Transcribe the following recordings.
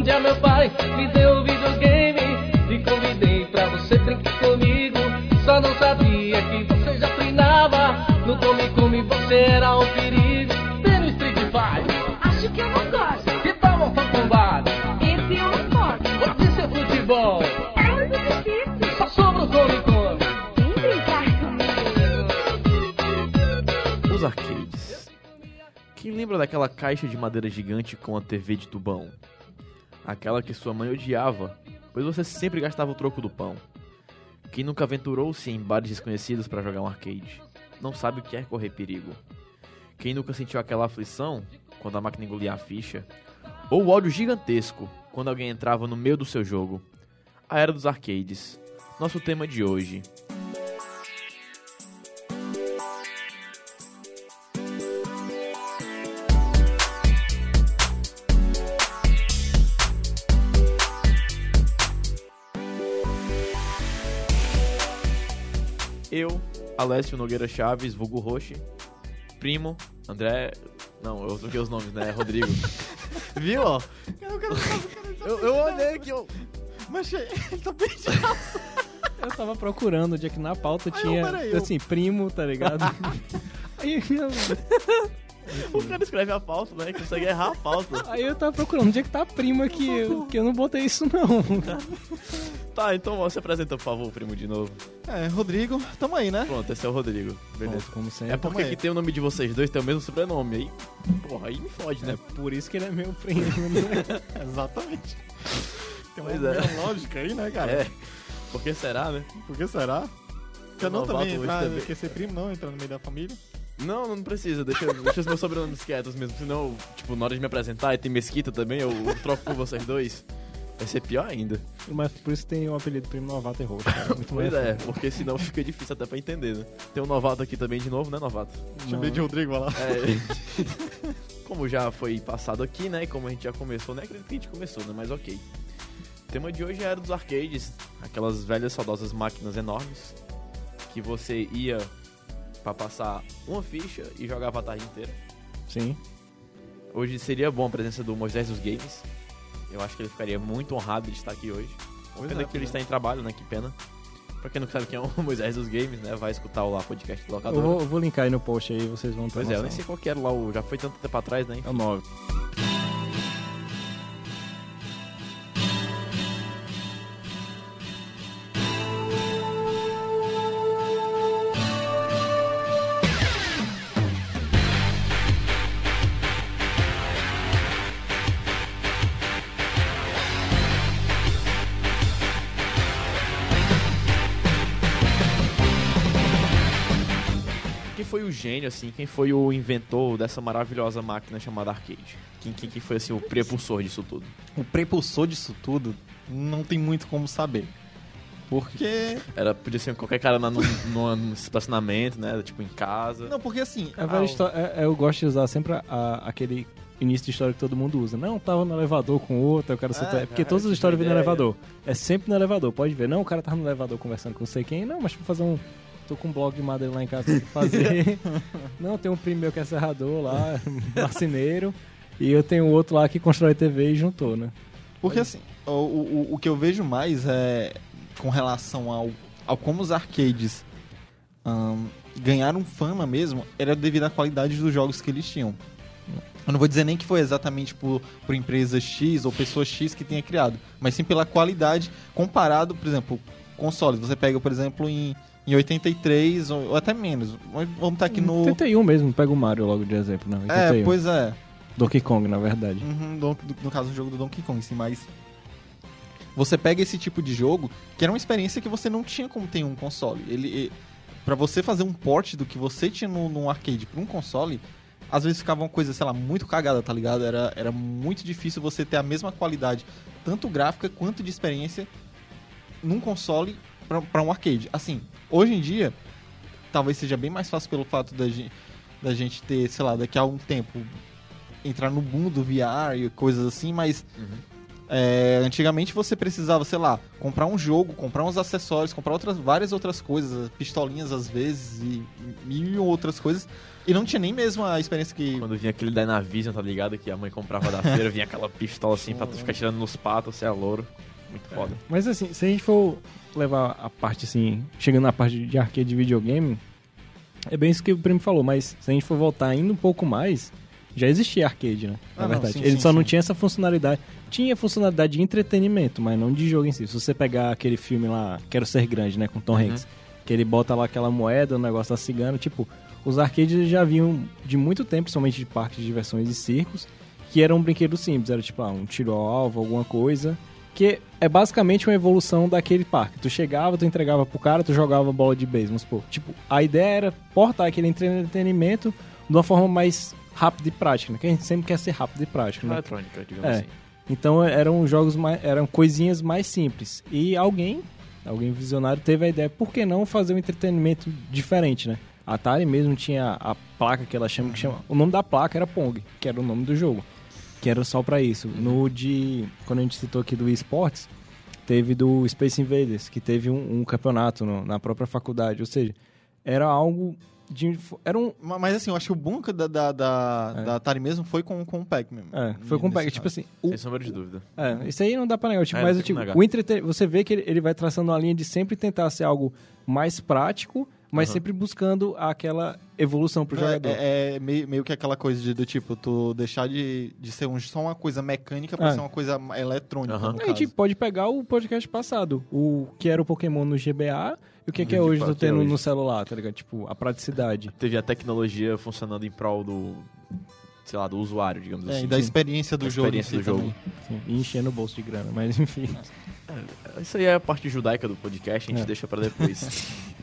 Um dia meu pai me deu um videogame e convidei pra você brincar comigo. Só não sabia que você já treinava. No Come Come você era um perigo. No Street Fighter. Acho que eu não gosto. Que tal Mortal Kombat? Esse eu não gosto. Pode ser futebol. É muito difícil. Só sobra o Come Come. Vem brincar comigo. Os arcades. Quem lembra daquela caixa de madeira gigante com a TV de tubão? Aquela que sua mãe odiava, pois você sempre gastava o troco do pão. Quem nunca aventurou-se em bares desconhecidos para jogar um arcade? Não sabe o que é correr perigo. Quem nunca sentiu aquela aflição quando a máquina engolia a ficha? Ou o áudio gigantesco quando alguém entrava no meio do seu jogo? A era dos arcades. Nosso tema de hoje. Eu, Alessio Nogueira Chaves, vulgo Roche, primo, André. Não, eu troquei os nomes, né? Rodrigo. Viu, ó? Eu, eu olhei aqui, eu. Mas ele tá bem Eu tava procurando onde é que na pauta tinha, eu, peraí, eu- assim, primo, tá ligado? aí, eu, O cara escreve a pauta, né? Consegue errar a pauta. aí eu tava procurando onde é que tá primo aqui, eu- que eu não botei isso não. Tá, então você apresenta, por favor, o primo de novo. É, Rodrigo, tamo aí, né? Pronto, esse é o Rodrigo. Beleza. Pronto, como sempre. É porque que tem o nome de vocês dois, tem o mesmo sobrenome. Aí, porra, aí me fode, né? É por isso que ele é meu primo, né? Exatamente. Tem uma é. lógica aí, né, cara? É. Por que será, né? Por que será? Quer não Novato também entrar, também. quer ser primo, não? Entrar no meio da família? Não, não precisa. Deixa, deixa os meus sobrenomes quietos mesmo. Senão, tipo, na hora de me apresentar e tem Mesquita também, eu, troco com vocês dois. Vai ser pior ainda. Mas por isso tem o apelido primo novato e roxo. cara. Muito Pois mais é, porque senão fica difícil até pra entender, né? Tem um novato aqui também de novo, né, novato? Chamei de Rodrigo, vai lá. É. como já foi passado aqui, né? E como a gente já começou, nem acredito que a gente começou, né? Mas ok. O tema de hoje era dos arcades, aquelas velhas saudosas máquinas enormes que você ia pra passar uma ficha e jogava a tarde inteira. Sim. Hoje seria bom a presença do Moisés dos Games. Eu acho que ele ficaria muito honrado de estar aqui hoje. Pois pena é, que ele pois está em trabalho, né? Que pena. Pra quem não sabe quem é o Moisés dos Games, né? Vai escutar o lá podcast do Eu locador. vou, eu vou linkar aí no post aí, vocês vão ter Pois é, eu nem noção. sei qual que era lá, o... já foi tanto tempo atrás, né? É o 9. Assim? Quem foi o inventor dessa maravilhosa máquina chamada arcade? Quem, quem, quem foi, assim, o prepulsor disso tudo? O prepulsor disso tudo não tem muito como saber. Porque. Era, podia ser qualquer cara na, no, no, no estacionamento, né? Tipo, em casa. Não, porque assim. É a velha ah, histó- é- é, eu gosto de usar sempre a- a- aquele início de história que todo mundo usa. Não, tava no elevador com outro, eu quero ser. É, porque cara, todas as histórias vêm no elevador. É sempre no elevador, pode ver. Não, o cara tava no elevador conversando com não sei quem. Não, mas pra fazer um. Tô com um bloco de madeira lá em casa pra fazer. não, tem um primo meu que é serrador lá, marceneiro. E eu tenho outro lá que constrói TV e juntou, né? Porque assim, o, o, o que eu vejo mais é com relação ao, ao como os arcades ahn, ganharam fama mesmo, era devido à qualidade dos jogos que eles tinham. Eu não vou dizer nem que foi exatamente por, por empresa X ou pessoa X que tenha criado, mas sim pela qualidade comparado, por exemplo, consoles. Você pega, por exemplo, em, em 83 ou, ou até menos. Vamos estar aqui no. 81 mesmo, pega o Mario logo de exemplo, não. 81. É, pois é. Donkey Kong, na verdade. Uhum, do- do- no caso do jogo do Donkey Kong, sim, mas você pega esse tipo de jogo que era uma experiência que você não tinha como ter um console. Ele, e- pra você fazer um port do que você tinha no, num arcade pra um console, às vezes ficava uma coisa, sei lá, muito cagada, tá ligado? Era, era muito difícil você ter a mesma qualidade, tanto gráfica quanto de experiência, num console pra, pra um arcade. Assim, hoje em dia, talvez seja bem mais fácil pelo fato da gente, da gente ter, sei lá, daqui a um tempo entrar no boom do VR e coisas assim, mas É, antigamente você precisava, sei lá, comprar um jogo, comprar uns acessórios, comprar outras, várias outras coisas, pistolinhas às vezes e mil outras coisas. E não tinha nem mesmo a experiência que. Quando vinha aquele Dynavision, tá ligado? Que a mãe comprava da feira, vinha aquela pistola assim pra tu ficar tirando nos patos, você é louro. Muito foda. Mas assim, se a gente for levar a parte assim, chegando na parte de arcade de videogame, é bem isso que o Primo falou, mas se a gente for voltar ainda um pouco mais, já existia arcade, né? Na Ah, não, verdade. sim, Ele sim, só não sim. tinha essa funcionalidade. Tinha funcionalidade de entretenimento, mas não de jogo em si. Se você pegar aquele filme lá, Quero Ser Grande, né, com Tom Hanks, que ele bota lá aquela moeda, o negócio da cigana, tipo, os arcades já vinham de muito tempo, principalmente de parques de diversões e circos, que era um brinquedo simples, era tipo, ah, um tiro ao alvo, alguma coisa, que é basicamente uma evolução daquele parque. Tu chegava, tu entregava pro cara, tu jogava bola de beisebol, supor. Tipo, a ideia era portar aquele entretenimento de uma forma mais rápida e prática, né? Que a gente sempre quer ser rápido e prático, né? Eletrônica, digamos É. assim. Então eram jogos mais, eram coisinhas mais simples. E alguém, alguém visionário teve a ideia, por que não fazer um entretenimento diferente, né? A Atari mesmo tinha a placa que ela chama, que chama, o nome da placa era Pong, que era o nome do jogo, que era só pra isso. No de, quando a gente citou aqui do esportes, teve do Space Invaders, que teve um, um campeonato no- na própria faculdade, ou seja, era algo de, era um, Ma- Mas assim, eu acho que o bom da, da, da, É. da Atari mesmo foi com, com o Pac-Man. é, foi com o Pac- tipo assim, o, Sem sombra de dúvida. É, isso aí não dá pra negar. Tipo, É, mas negar. o entreten... você vê que ele, ele vai traçando uma linha de sempre tentar ser algo mais prático, mas Aham. sempre buscando aquela evolução pro jogador. É, é meio, meio que aquela coisa de, do tipo, tu deixar de, de ser um- só uma coisa mecânica pra É. ser uma coisa eletrônica, no a gente pode pegar o podcast passado, o que era o Pokémon no GBA e o que, que é o que hoje que tu tem é no, hoje. no celular, tá ligado? Tipo, a praticidade. Teve a tecnologia funcionando em prol do. sei lá, do usuário, digamos É, assim. e da experiência do Da jogo. em experiência si do jogo. Sim, e enchendo o bolso de grana, mas enfim. Isso aí é a parte judaica do podcast, a gente É. deixa pra depois.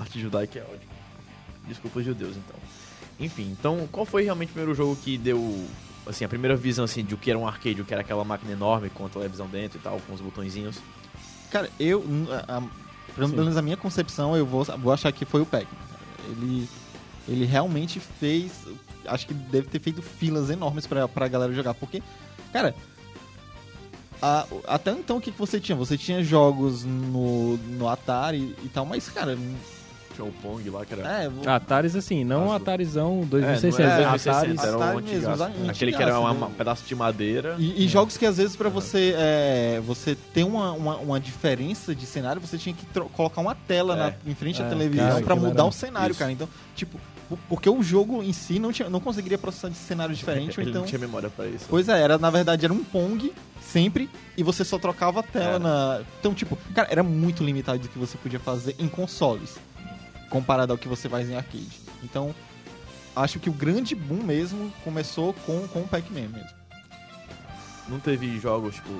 parte judaica é ódio. Desculpa os judeus, então. Enfim, então, qual foi realmente o primeiro jogo que deu, assim, a primeira visão, assim, de o que era um arcade, o que era aquela máquina enorme com a televisão dentro e tal, com os botõezinhos? Cara, eu, a- a- pelo menos na minha concepção, eu vou, vou achar que foi o Pac-Man. cara. Ele, ele realmente fez. Acho que deve ter feito filas enormes pra, pra galera jogar. Porque, cara. a- até então, o que, que você tinha? Você tinha jogos no, no Atari e tal, mas, cara. Tinha o Pong lá, que era... É, vou- Ataris assim, não um Atarizão É, 2600, não é, era Ataris. 2600, era um Atari mesmo, antigaço. Aquele que era um né? pedaço de madeira. E, e jogos que às vezes pra você é, você ter uma, uma, uma diferença de cenário, você tinha que colocar uma tela É. na- em frente à É, televisão cara, pra aquilo mudar era- o cenário, Isso. cara. Então, tipo, po- porque o jogo em si não, tinha, não conseguiria processar de cenário diferente, Ele então... não tinha memória pra isso. Pois é, era, na verdade era um Pong sempre e você só trocava a tela Era. na... Então, tipo, cara, era muito limitado do que você podia fazer em consoles comparado ao que você faz em arcade. Então, acho que o grande boom mesmo começou com, com o Pac-Man mesmo. Não teve jogos, tipo,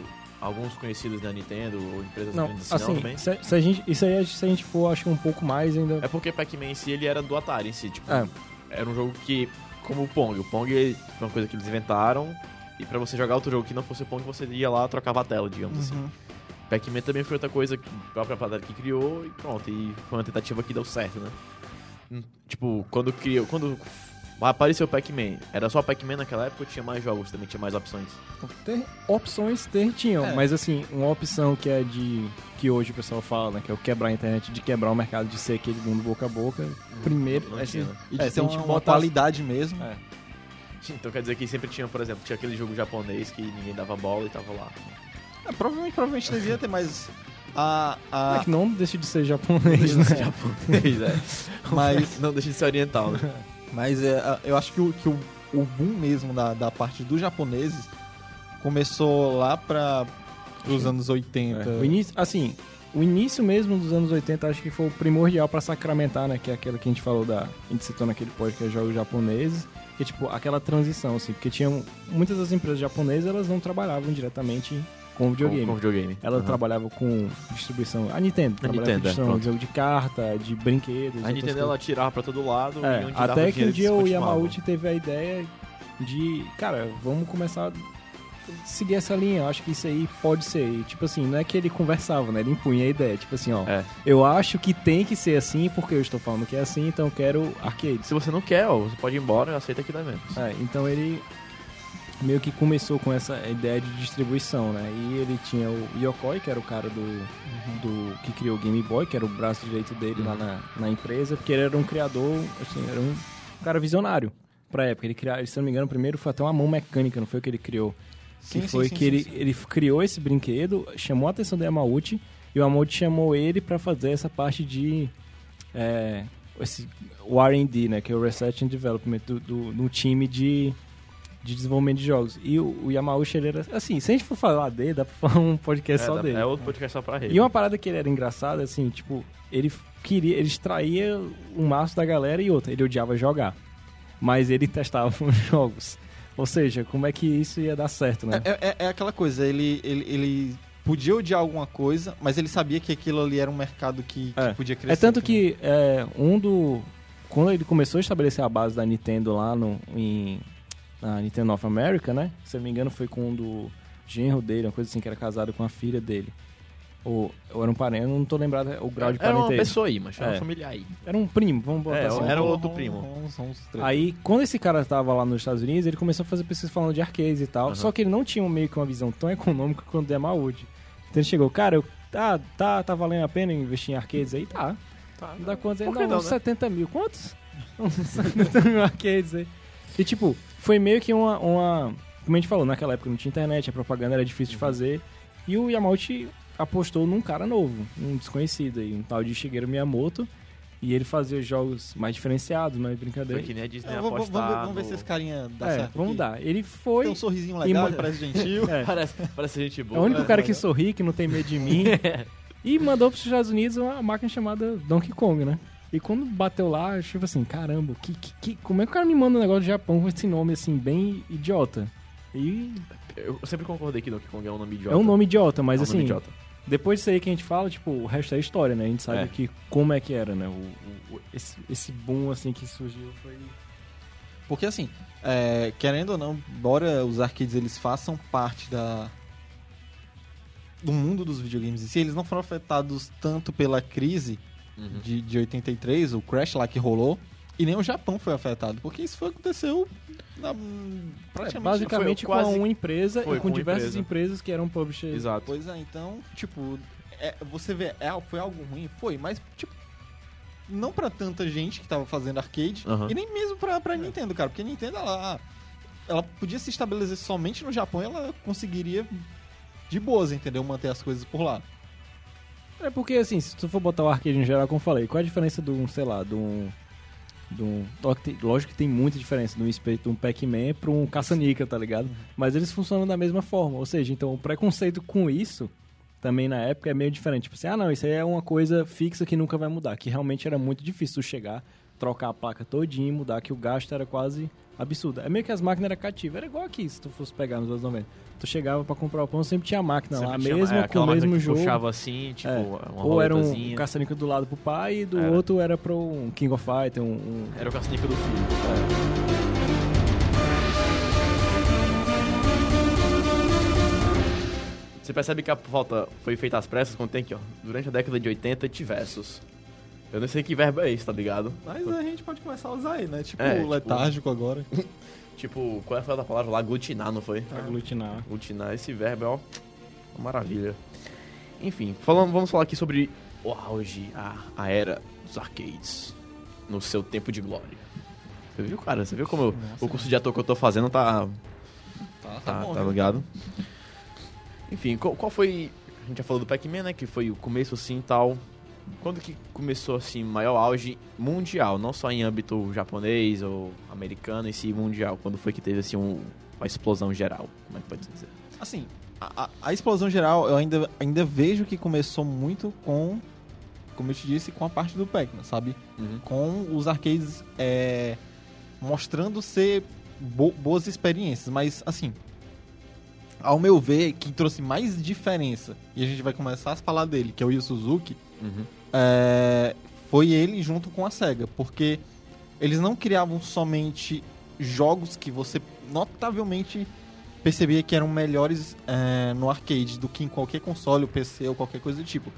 alguns conhecidos da Nintendo ou empresas Não, grandes assim, não, assim, também? se, se a gente, isso aí, se a gente for, acho que um pouco mais ainda... É porque Pac-Man em si, ele era do Atari em si, tipo, É. era um jogo que, como o Pong, o Pong foi uma coisa que eles inventaram, e pra você jogar outro jogo que não fosse o Pong, você ia lá, trocava a tela, digamos assim. Pac-Man também foi outra coisa que a própria Atari que criou, e pronto, e foi uma tentativa que deu certo, né? Hum, Tipo, quando criou, quando apareceu o Pac-Man, era só Pac-Man naquela época ou tinha mais jogos, também tinha mais opções? Ter opções ter tinham, É. mas assim, uma opção que é de. que hoje o pessoal fala, né? Que é o quebrar a internet, de quebrar o mercado de ser aquele mundo boca a boca. Primeiro, não é tinha, assim, né? E de É, ter uma, uma botar- qualidade mesmo. É. Então quer dizer que sempre tinha, por exemplo, tinha aquele jogo japonês que ninguém dava bola e tava lá. É, provavelmente, provavelmente devia ter mais. A, a, É que não deixa de ser japonês, né? japonês, é. mas Não deixa de ser oriental, né? mas é, eu acho que, o, que o, o boom mesmo da, da parte dos japoneses começou lá para os anos 80. É. O início, assim, o início mesmo dos anos 80 acho que foi o primordial pra sacramentar, né? Que é aquela que a gente falou da. A gente citou naquele podcast jogos japoneses. Que tipo aquela transição, assim, porque tinham. Muitas das empresas japonesas elas não trabalhavam diretamente com videogame. Com, com videogame. Ela Uhum. trabalhava com distribuição. A Nintendo trabalhava Nintendo, com é, distribuição pronto. de jogo de carta, de brinquedos. A Nintendo ela tirava pra todo lado É, e até que um dia o. Yamauchi teve a ideia de, cara, vamos começar a seguir essa linha. Eu acho que isso aí pode ser. E, tipo assim, não é que ele conversava, né? Ele impunha a ideia. Tipo assim, ó, É. eu acho que tem que ser assim porque eu estou falando que é assim, então eu quero arcades. Se você não quer, ó, você pode ir embora e aceita que dá menos. É, então ele meio que começou com essa ideia de distribuição, né? E ele tinha o Yokoi, que era o cara do, do que criou o Game Boy, que era o braço direito dele lá na, na empresa, porque ele era um criador, assim, era um cara visionário pra época. Ele criou, se não me engano, primeiro foi até uma mão mecânica, não foi o que ele criou. Sim, que foi sim, que sim, ele, sim. ele criou esse brinquedo, chamou a atenção do Yamauchi, e o Yamauchi chamou ele pra fazer essa parte de é, esse, o R&D, né, que é o Research and Development do, do, no time de, de desenvolvimento de jogos. E o, o Yamauchi, ele era, assim, se a gente for falar dele, dá pra falar um podcast É, só dá- dele. é outro podcast só pra ele. E uma parada que ele era engraçada, assim, tipo, ele queria, ele extraía o maço da galera e outra, ele odiava jogar. Mas ele testava os jogos. Ou seja, como é que isso ia dar certo, né? É, é- é aquela coisa, ele, ele, ele podia odiar alguma coisa, mas ele sabia que aquilo ali era um mercado que, que É. podia crescer. É tanto que é, um do. Quando ele começou a estabelecer a base da Nintendo lá no, em, na Nintendo of America, né? Se eu não me engano, foi com um do genro dele, uma coisa assim, que era casado com a filha dele. Ou, ou era um parente, eu não tô lembrado o grau de Era uma pessoa aí, mas era É. uma familiar aí. Era um primo, vamos botar É, assim. era Vamos- outro primo. Aí, quando esse cara tava lá nos Estados Unidos, ele começou a fazer pesquisa falando de arcades e tal. Aham. Só que ele não tinha meio que uma visão tão econômica quanto o Yamauchi. Então ele chegou, cara, eu, tá, tá, tá valendo a pena investir em arcades aí? Tá. Dá quantos aí? Não, não, uns né? 70 mil. Quantos? Uns 70 mil arcades aí. E tipo, foi meio que uma, uma. Como a gente falou, naquela época não tinha internet, a propaganda era difícil Uhum. de fazer. E o Yamauchi apostou num cara novo, um desconhecido aí, um tal de Shigeru Miyamoto. E ele fazia os jogos mais diferenciados, mais brincadeira. Foi que nem a Disney É, vamos, vamos vamos ver se esse carinha dá é, certo. vamos aqui. dar. Ele foi. Tem um sorrisinho legal, E parece gentil. É, Parece, parece gente é boa. o único né? cara que sorri, que não tem medo de mim. e mandou pros Estados Unidos uma máquina chamada Donkey Kong, né? E quando bateu lá, tipo assim, caramba, que, que, que- como é que o cara me manda um negócio do Japão com esse nome assim, bem idiota? E Eu sempre concordei que Donkey Kong é um nome idiota. é um nome idiota, mas É um assim, nome idiota. depois disso aí que a gente fala, tipo, o resto é história, né? A gente sabe É. que como é que era, né? O, o- o- esse, esse boom assim que surgiu foi. Porque assim, é, querendo ou não, embora os arcades eles façam parte da do mundo dos videogames em si, eles não foram afetados tanto pela crise Uhum. de, de 83, o crash lá que rolou, e nem o Japão foi afetado, porque isso foi, aconteceu na, praticamente... Basicamente foi quase- com uma empresa foi e com, com diversas empresa. empresas que eram publishers. Exato. Pois é, então, tipo, é, você vê, é, foi algo ruim? Foi, mas, tipo, não pra tanta gente que tava fazendo arcade, Aham. e nem mesmo pra, pra Nintendo, cara, porque a Nintendo, ela, ela podia se estabelecer somente no Japão e ela conseguiria de boas, entendeu? Manter as coisas por lá. É porque, assim, se tu for botar o arcade em geral, como eu falei, qual é a diferença de um, sei lá, de um. De um lógico que tem- muita diferença de um, um Pac-Man pra um caça-níquel, tá ligado? Mas eles funcionam da mesma forma. Ou seja, então o preconceito com isso, também na época, é meio diferente. Tipo assim, ah, não, isso aí é uma coisa fixa que nunca vai mudar. Que realmente era muito difícil chegar, trocar a placa todinha e mudar, que o gasto era quase absurdo. É meio que as máquinas eram cativas. Era igual aqui, se tu fosse pegar nos anos 90. Tu chegava pra comprar o pão, sempre tinha a máquina lá, Sempre tinha- mesmo é, com o máquina mesmo que jogo. puxava assim, tipo, É. uma Ou era um roletazinha. caça do lado pro pai e do Era. outro era pro um King of Fighter, um... um- Era o caça-níquel do filho. Você percebe que a volta foi feita às pressas quando tem aqui, ó. Durante a década de 80, diversos. Eu não sei que verbo é esse, tá ligado? Mas a gente pode começar a usar ele, né? Tipo, É, tipo- letárgico agora. Tipo, qual foi a outra palavra lá? Aglutinar, não foi? Pra aglutinar. Aglutinar, esse verbo é, ó, uma maravilha. Enfim, falando, vamos falar aqui sobre o auge, a, a era dos arcades. No seu tempo de glória. Você viu, cara? Você viu como eu- o curso de ator que eu tô fazendo tá, Tá, tá, tá ligado? Enfim, qual, qual foi. A gente já falou do Pac-Man, né? Que foi o começo assim e tal. Quando que começou assim, maior auge mundial, não só em âmbito japonês ou americano, e sim mundial? Quando foi que teve assim um- uma explosão geral? Como é que pode dizer? Assim, a, a- explosão geral, eu ainda, ainda vejo que começou muito com, como eu te disse, com a parte do Pac-Man, sabe? Uhum. Com os arcades é, mostrando ser bo- boas experiências, mas assim, ao meu ver, quem trouxe mais diferença, e a gente vai começar a falar dele, que é o Yu Suzuki, Uhum. É, foi ele junto com a SEGA, porque eles não criavam somente jogos que você notavelmente percebia que eram melhores é, no arcade do que em qualquer console, ou PC ou qualquer coisa do tipo.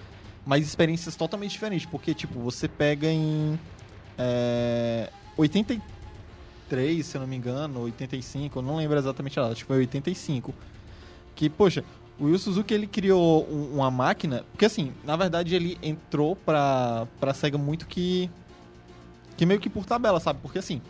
Mas experiências totalmente diferentes, porque tipo, você pega em é, 80, e- 83, se eu não me engano, 85, eu não lembro exatamente a data, acho que foi 85. Que, poxa, o Yu Suzuki ele criou um- uma máquina, porque assim, na verdade ele entrou pra, pra SEGA muito que que meio que por tabela, sabe? Porque assim,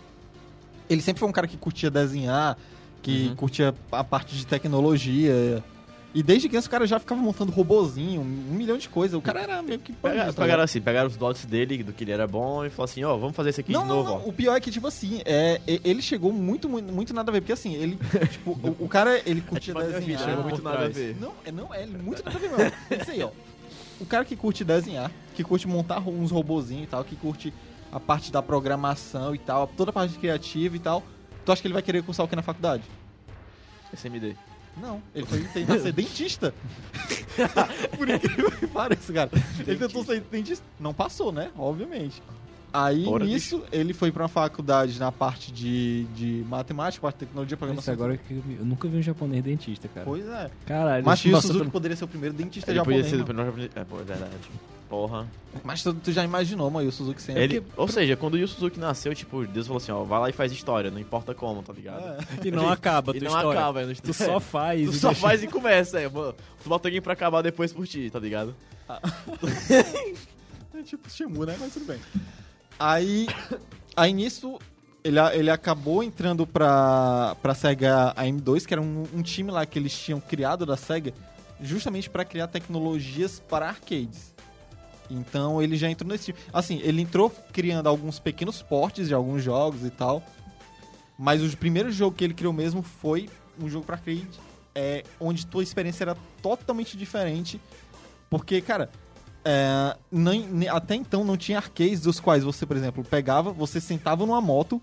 ele sempre foi um cara que curtia desenhar, que Uhum. curtia a parte de tecnologia. E desde criança o cara já ficava montando robozinho, um, milhão de coisas. O cara era meio que tá pegaram ligado? assim, pegaram os dots dele, do que ele era bom, e falaram assim, ó, vamos fazer isso aqui Não, de não, novo, não. O pior é que, tipo assim, é, ele chegou muito, muito, muito nada a ver. Porque assim, ele, tipo, o, o cara, ele ó. curtia tipo minha vida, desenhar. chegou muito nada a ver. Não, é, não, é muito nada a ver mesmo. É Isso aí, ó. O cara que curte desenhar, que curte montar uns robozinhos e tal, que curte a parte da programação e tal, toda a parte criativa e tal, tu acha que ele vai querer cursar o que na faculdade? SMD. Não, ele foi tentar ser dentista. Por incrível que pareça, cara. Ele tentou ser dentista. Não passou, né? Obviamente. Aí, Ora, nisso, ele foi pra uma faculdade na parte de, de matemática, parte de tecnologia, Isso programação. agora que eu, nunca vi um japonês dentista, cara. Pois é. Caralho, Mas isso o Suzuki pelo- poderia ser o primeiro dentista Ele japonês. podia ser do mano. primeiro japonês. É, pô, é verdade. Porra. Mas tu, tu já imaginou, mano, o Suzuki sempre. Ele, ou seja, quando o Yu Suzuki nasceu, tipo, Deus falou assim, ó, vai lá e faz história, não importa como, tá ligado? É. E não acaba, E tua não história. acaba, não Tu só faz. Tu só deixa- faz e começa, é. Tu bota alguém pra acabar depois por ti, tá ligado? É tipo Shimu, né? Mas tudo bem. Aí, aí nisso, ele, a- ele acabou entrando pra, pra SEGA AM2, que era um, um time lá que eles tinham criado da SEGA, justamente pra criar tecnologias para arcades. Então ele já entrou nesse time. Assim, ele entrou criando alguns pequenos portes de alguns jogos e tal. Mas o primeiro jogo que ele criou mesmo foi um jogo pra arcade, é, onde tua experiência era totalmente diferente. Porque, cara, é, nem- ne- até então não tinha arcades dos quais você, por exemplo, pegava, você sentava numa moto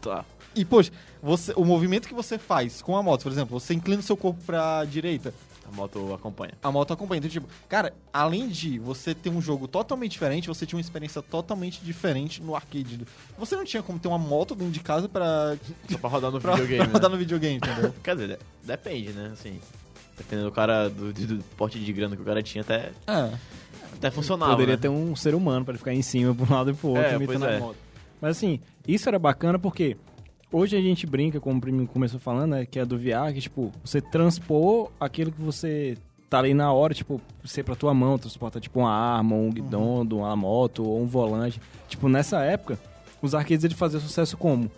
Tá. e, poxa, você, o movimento que você faz com a moto, por exemplo, você inclina o seu corpo pra direita, A moto acompanha. a moto acompanha. Então, tipo, cara, além de você ter um jogo totalmente diferente, você tinha uma experiência totalmente diferente no arcade. Você não tinha como ter uma moto dentro de casa pra, Só pra rodar no pra, videogame, pra rodar né? no videogame, entendeu? Quer dizer, de- depende, né? Assim, dependendo do cara, do, do, porte de grana que o cara tinha, até, Ah, até funcionava, Poderia né? ter um ser humano pra ele ficar em cima pra um lado e pro outro, É, imitando pois a é. moto. Mas assim, isso era bacana porque hoje a gente brinca, como o primo começou falando, né, que é do VR, que tipo, você transpor aquilo que você tá ali na hora, tipo, ser pra tua mão, transporta tipo uma arma, um guidão, uma moto ou um volante. Tipo, nessa época, os arcades eles faziam sucesso como?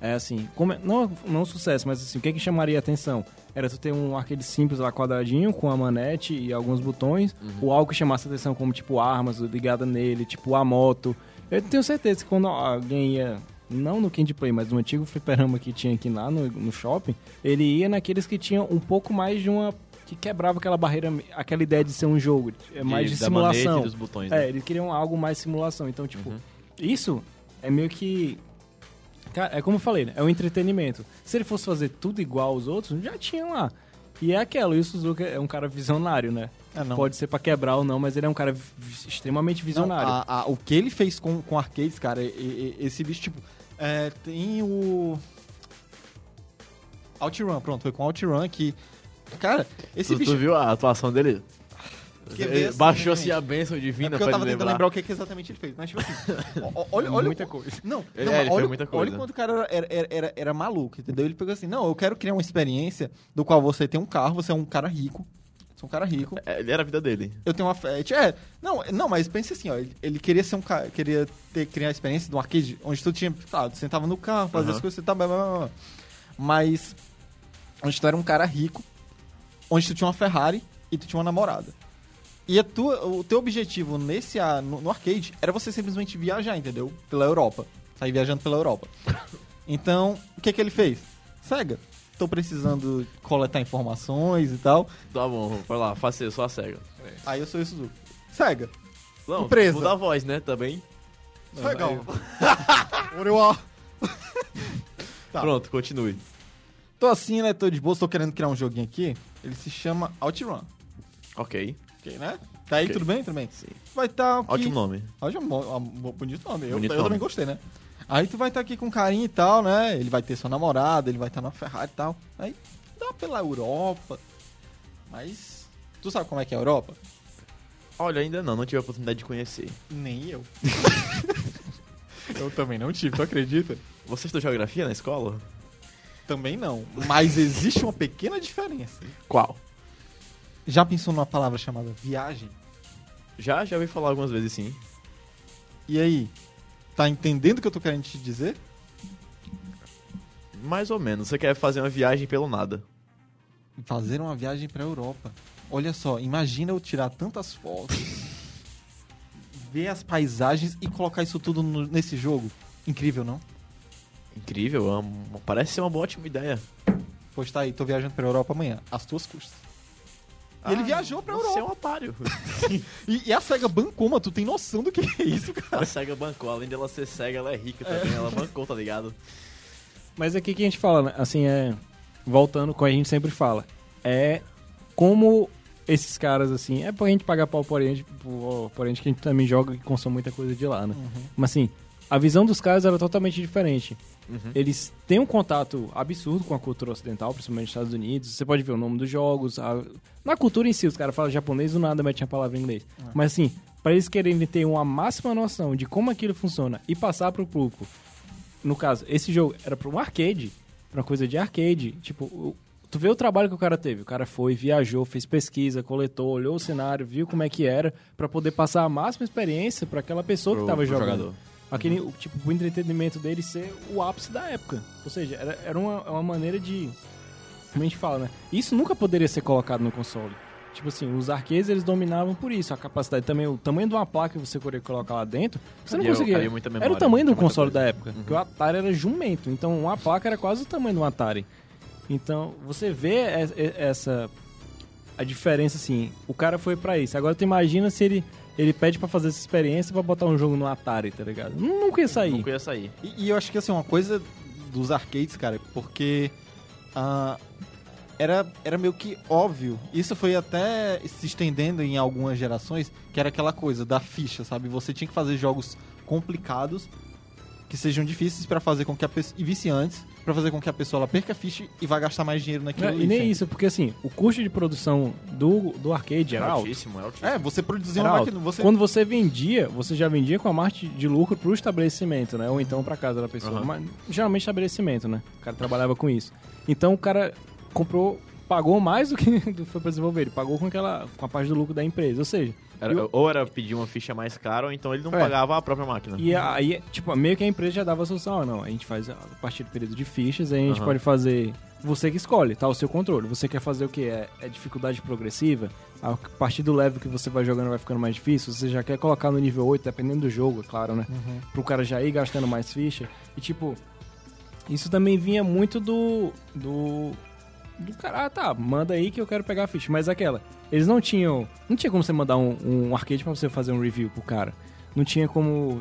É assim, como é- não, não sucesso, mas assim, o que que chamaria a atenção? Era tu ter um arcade simples lá quadradinho, com a manete e alguns botões, ou algo que chamasse atenção como tipo armas ligadas nele, tipo a moto. Eu tenho certeza que quando alguém ia, não no Candy Play, mas no antigo fliperama que tinha aqui lá no, no shopping, ele ia naqueles que tinham um pouco mais de uma... que quebrava aquela barreira, aquela ideia de ser um jogo, é mais de manete simulação. e dos botões, É, né? eles queriam algo mais simulação. Então, tipo, Uhum. isso é meio que. Cara, é como eu falei, né? É um entretenimento. Se ele fosse fazer tudo igual aos outros, já tinha lá. E é aquela, e o Suzuka é um cara visionário, né? é, não. Pode ser pra quebrar ou não, mas ele é um cara extremamente Não, visionário. a- a- o que ele fez com, com arcades, cara, e- e- esse bicho, tipo, é, tem o. OutRun, pronto, foi com OutRun que. Cara, esse Tu, tu bicho. viu a atuação dele? Que Ele benção, Baixou assim a bênção É divina porque eu pra tava ele tentando lembrar. lembrar o que, que exatamente ele fez. Mas, tipo assim, olha, olha, Muita coisa. Não, Ele- não, é, ele olha, fez muita coisa. olha quando o cara era, era, era, era maluco, entendeu? Ele pegou assim, não, eu quero criar uma experiência do qual você tem um carro, você é um cara rico. Um cara rico. É, ele era a vida dele. Eu tenho uma Fiat. É, não, não, mas pense assim, ó. Ele, ele queria ser um cara. Queria ter, criar a experiência de um arcade onde tu tinha. Tá, tu sentava no carro, fazia Aham. as coisas, você tá. blá, blá, blá. Mas. Onde tu era um cara rico, onde tu tinha uma Ferrari e tu tinha uma namorada. E a tua, o teu objetivo nesse no, no arcade era você simplesmente viajar, entendeu? Pela Europa. Sair viajando pela Europa. Então, o que que ele fez? Sega, tô precisando coletar informações e tal. Tá bom, vai lá, faça só a cega. Aí eu sou o Suzuki. Sega, Não, Empresa. muda a voz, né, também. Legal. Uriwa. Tá. Pronto, continue. Tô assim, né? Tô de boa, tô querendo criar um joguinho aqui. Ele se chama OutRun. Ok. Ok, né? Tá aí, Ok. tudo bem? Tudo bem? Sim. Vai estar aqui... Ótimo nome. Ótimo, um bonito nome. Eu, Bonito eu nome. também gostei, né? Aí tu vai estar aqui com carinho e tal, né? Ele vai ter sua namorada, ele vai estar na Ferrari e tal. Aí dá pela Europa. Mas... Tu sabe como é que é a Europa? Olha, ainda não, não tive a oportunidade de conhecer. Nem eu. Eu também não tive, tu acredita? Você estudou geografia na escola? Também não. Mas existe uma pequena diferença. Qual? Já pensou numa palavra chamada viagem? Já, já ouvi falar algumas vezes sim. E aí? Tá entendendo o que eu tô querendo te dizer? Mais ou menos. Você quer fazer uma viagem pelo nada. Fazer uma viagem pra Europa. Olha só, imagina eu tirar tantas fotos, ver as paisagens e colocar isso tudo no- nesse jogo. Incrível, não? Incrível, é uma- parece ser uma boa ótima ideia. Pois tá aí, tô viajando pra Europa amanhã, às tuas custas. E ele viajou pra Você é Europa. um otário. E, e a SEGA bancou, mas tu tem noção do que é isso, cara? a SEGA bancou, além dela ser cega, ela é rica também. Ela bancou, tá ligado? Mas aqui que a gente fala, né? Assim, é. Voltando com a gente sempre fala. É como esses caras, assim. É pra gente pagar pau por Oriente, por, por Oriente que a gente também joga e consome muita coisa de lá, né? Mas assim, a visão dos caras era totalmente diferente. Uhum. Eles têm um contato absurdo com a cultura ocidental, principalmente nos Estados Unidos. Você pode ver o nome dos jogos. a- Na cultura em si, os caras falam japonês do nada mete a palavra em inglês. Mas assim, para eles quererem ter uma máxima noção de como aquilo funciona e passar pro público. No caso, esse jogo era para um arcade, pra uma coisa de arcade. Tipo, o- tu vê o trabalho que o cara teve. O cara foi, viajou, fez pesquisa, coletou, olhou o cenário, viu como é que era, pra poder passar a máxima experiência pra aquela pessoa que Pro- tava pro jogando. jogador. Aquele, o, tipo, o entretenimento dele ser o ápice da época. Ou seja, era, era uma, uma maneira de. Como a gente fala, né? Isso nunca poderia ser colocado no console. Tipo assim, os arcades eles dominavam por isso. A capacidade também, o tamanho de uma placa que você queria colocar lá dentro, você não conseguia. memória, era o tamanho do console coisa. da época. Uhum. Porque o Atari era jumento. Então uma placa era quase o tamanho do Atari. Então, você vê essa. A diferença, assim, o cara foi pra isso. Agora tu imagina se ele, ele pede pra fazer essa experiência pra botar um jogo no Atari, tá ligado? Nunca ia sair. Nunca ia sair. E, e eu acho que assim, uma coisa dos arcades, cara, porque ah, era, era meio que óbvio. Isso foi até se estendendo em algumas gerações, que era aquela coisa da ficha, sabe? Você tinha que fazer jogos complicados que sejam difíceis pra fazer com que a pessoa. e viciantes, pra fazer com que a pessoa ela perca a ficha e vá gastar mais dinheiro naquilo Não, ali. e nem sempre. isso, porque assim, o custo de produção do, do arcade era alto. altíssimo, é altíssimo. É, você produzia Era uma alto. máquina. Você... Quando você vendia, você já vendia com a margem de lucro pro estabelecimento, né? Ou então pra casa da pessoa. Aham. Mas, geralmente estabelecimento, né? O cara trabalhava com isso. Então o cara comprou, pagou mais do que foi pra desenvolver. Ele pagou com aquela com a parte do lucro da empresa. Ou seja, Era- e o- Ou era pedir uma ficha mais cara, ou então ele não É. pagava a própria máquina. E aí, tipo, meio que a empresa já dava a solução. Ah, não, a gente faz a partir do período de fichas, aí a gente Aham. pode fazer. Você que escolhe, tá? O seu controle. Você quer fazer o que? É, é dificuldade progressiva? A partir do level que você vai jogando vai ficando mais difícil. Você já quer colocar no nível 8, dependendo do jogo, é claro, né? Uhum. Pro cara já ir gastando mais ficha. E tipo, isso também vinha muito do. do. Do cara, ah tá, manda aí que eu quero pegar a ficha. Mas aquela, eles não tinham. Não tinha como você mandar um, um arcade pra você fazer um review pro cara. Não tinha como.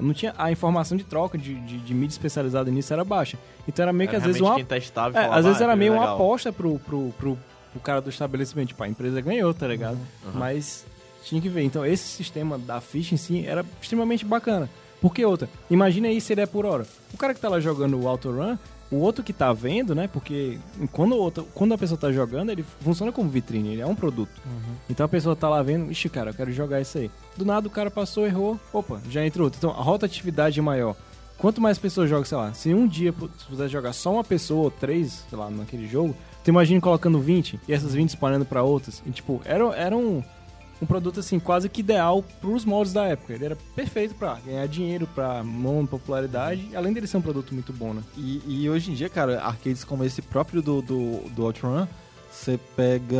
Não tinha. A informação de troca de, de, de mídia especializada nisso era baixa. Então era meio que Era às vezes uma. testava É, às vezes "Ah, era meio uma legal." aposta pro, pro, pro, pro cara do estabelecimento. Tipo, a empresa ganhou, tá ligado? Uhum. Mas tinha que ver. Então, esse sistema da ficha em si era extremamente bacana. Porque outra, imagina aí se ele é por hora. O cara que tá lá jogando o Autorun, o outro que tá vendo, né? Porque quando, o outro, quando a pessoa tá jogando, ele funciona como vitrine, ele é um produto. Então a pessoa tá lá vendo, ixi, cara, eu quero jogar isso aí. Do nada o cara passou, errou, opa, já entrou outro. Então a rotatividade é maior. Quanto mais pessoas jogam, sei lá, se um dia se puder jogar só uma pessoa ou três, sei lá, naquele jogo, tu imagina colocando 20 e essas 20 espalhando pra outras. E tipo, era, era um, um produto assim, quase que ideal pros moldes da época. Ele era perfeito pra ganhar dinheiro, pra mão, popularidade, além dele ser um produto muito bom, né? E, e hoje em dia, cara, arcades como esse próprio do, do, do Outrun, você pega